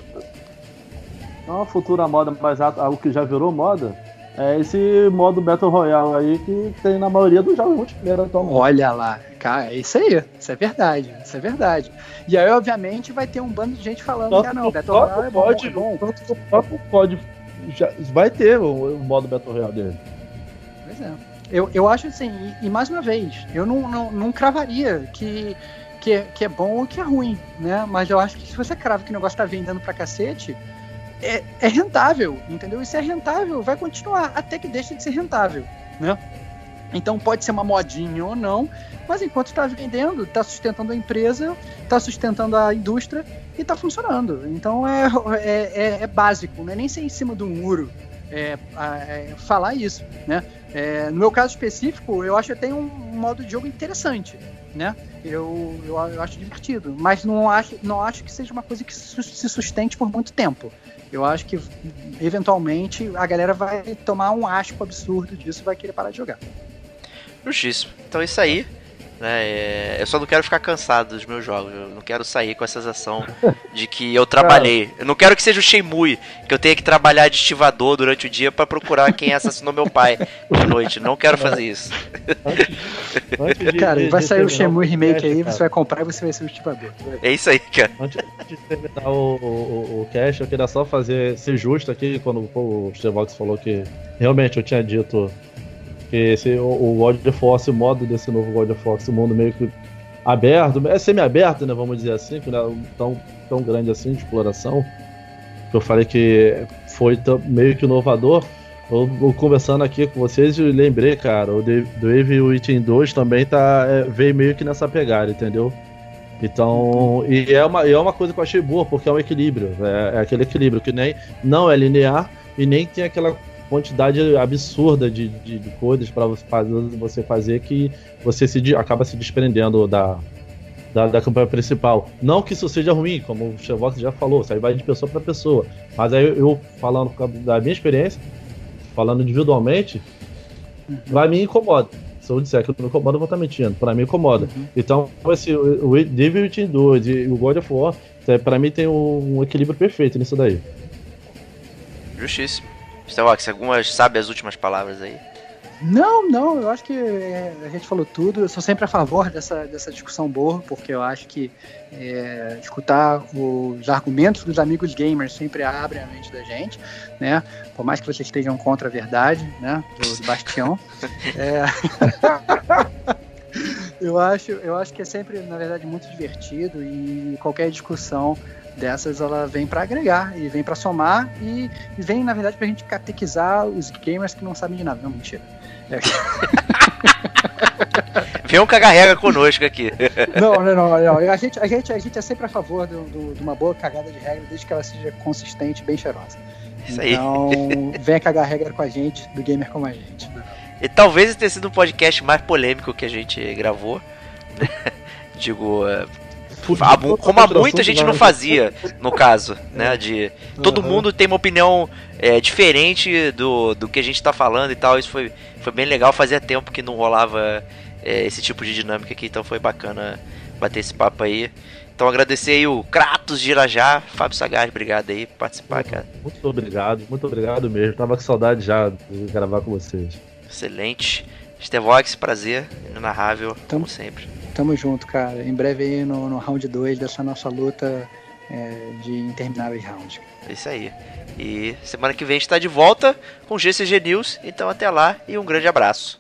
Não é uma futura moda, mas algo que já virou moda é esse modo Battle Royale aí que tem na maioria dos jogos multiplayer atualmente. Olha lá, cara, é isso aí, isso é verdade, isso é verdade. E aí, obviamente, vai ter um bando de gente falando tanto que ah, não, Battle Royale é bom, pode, é bom. Tanto que o próprio pode, já, vai ter o, o, modo Battle Royale dele. Pois é. Eu, eu acho assim, e, e mais uma vez, eu não, não, não cravaria que, que, é, que é bom ou que é ruim, né? Mas eu acho que se você crava que o negócio tá vendendo pra cacete, é, é rentável, entendeu? E se é rentável, vai continuar até que deixe de ser rentável, né? Então pode ser uma modinha ou não, mas enquanto está vendendo, está sustentando a empresa, está sustentando a indústria e está funcionando. Então é, é, é, é, básico, não é nem ser em cima do muro é, é, falar isso, né? É, no meu caso específico, eu acho até um modo de jogo interessante, né? Eu, eu, eu, acho divertido, mas não acho, não acho que seja uma coisa que se sustente por muito tempo. Eu acho que eventualmente a galera vai tomar um asco absurdo disso e vai querer parar de jogar. Justíssimo. Então é isso aí. Né, é, eu só não quero ficar cansado dos meus jogos. Eu não quero sair com essa sensação de que eu trabalhei. Eu não quero que seja o Shenmue, que eu tenha que trabalhar de estivador durante o dia para procurar quem assassinou meu pai de noite. Não quero fazer isso. cara, vai sair o Shenmue Remake aí, você vai comprar e você vai ser o estivador. É isso aí, cara. Antes de terminar o, o, o cast, eu queria só fazer, ser justo aqui, quando o Stevox falou que realmente eu tinha dito esse, o, o World of Force, o modo desse novo World of Force, o mundo meio que aberto, é semi-aberto, né? Vamos dizer assim, que não é tão, tão grande assim de exploração. Eu falei que foi meio que inovador. Eu, eu, conversando aqui com vocês e lembrei, cara, o Dave Within 2 também tá, é, veio meio que nessa pegada, entendeu? Então, e é uma, é uma coisa que eu achei boa, porque é um equilíbrio. É, é aquele equilíbrio que nem não é linear e nem tem aquela quantidade absurda de, de, de coisas para você fazer que você se acaba se desprendendo da, da, da, campanha principal. Não que isso seja ruim, como o Chevox já falou, isso aí vai de pessoa para pessoa. Mas aí eu, falando da minha experiência, falando individualmente, uhum. pra mim incomoda. Se eu disser que não incomoda, eu vou estar mentindo. Pra mim incomoda. Uhum. Então, esse, o Devil Within 2 e o God of War, pra mim tem um, um equilíbrio perfeito nisso daí. Justíssimo. Starbucks, algumas sabe as últimas palavras aí? Não, não, eu acho que é, a gente falou tudo. Eu sou sempre a favor dessa, dessa discussão boa, porque eu acho que é, escutar os argumentos dos amigos gamers sempre abre a mente da gente, né? Por mais que vocês estejam contra a verdade, né? Do, do Bastião. é... eu, acho, eu acho que é sempre, na verdade, muito divertido e qualquer discussão dessas ela vem para agregar e vem para somar e, e, vem na verdade para a gente catequizar os gamers que não sabem de nada. Não, mentira. É. Vem um cagarrega conosco aqui. Não, não, não, não. A, gente, a, gente, a gente é sempre a favor do, do, de uma boa cagada de regra, desde que ela seja consistente e bem cheirosa. Isso aí. Então, venha cagar regra com a gente, do gamer como a gente. E talvez tenha sido o podcast mais polêmico que a gente gravou. Digo, é, como há muita gente não fazia, no caso, né? De todo uhum. mundo tem uma opinião é, diferente do, do que a gente tá falando e tal. Isso foi, foi bem legal. Fazia tempo que não rolava é, esse tipo de dinâmica aqui, então foi bacana bater esse papo aí. Então agradecer aí o Kratos de Irajá, Fábio Sagaz, obrigado aí por participar, cara. Muito obrigado, muito obrigado mesmo. Tava com saudade já de gravar com vocês. Excelente. Stevox, prazer, inenarrável, como sempre. Tamo junto, cara. Em breve aí no, no round 2 dessa nossa luta é, de intermináveis rounds. É isso aí. E semana que vem a gente tá de volta com GCG News. Então até lá e um grande abraço.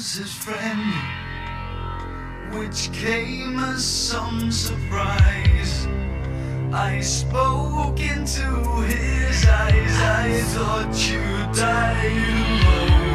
Was his friend, which came as some surprise. I spoke into his eyes, I thought you died alone.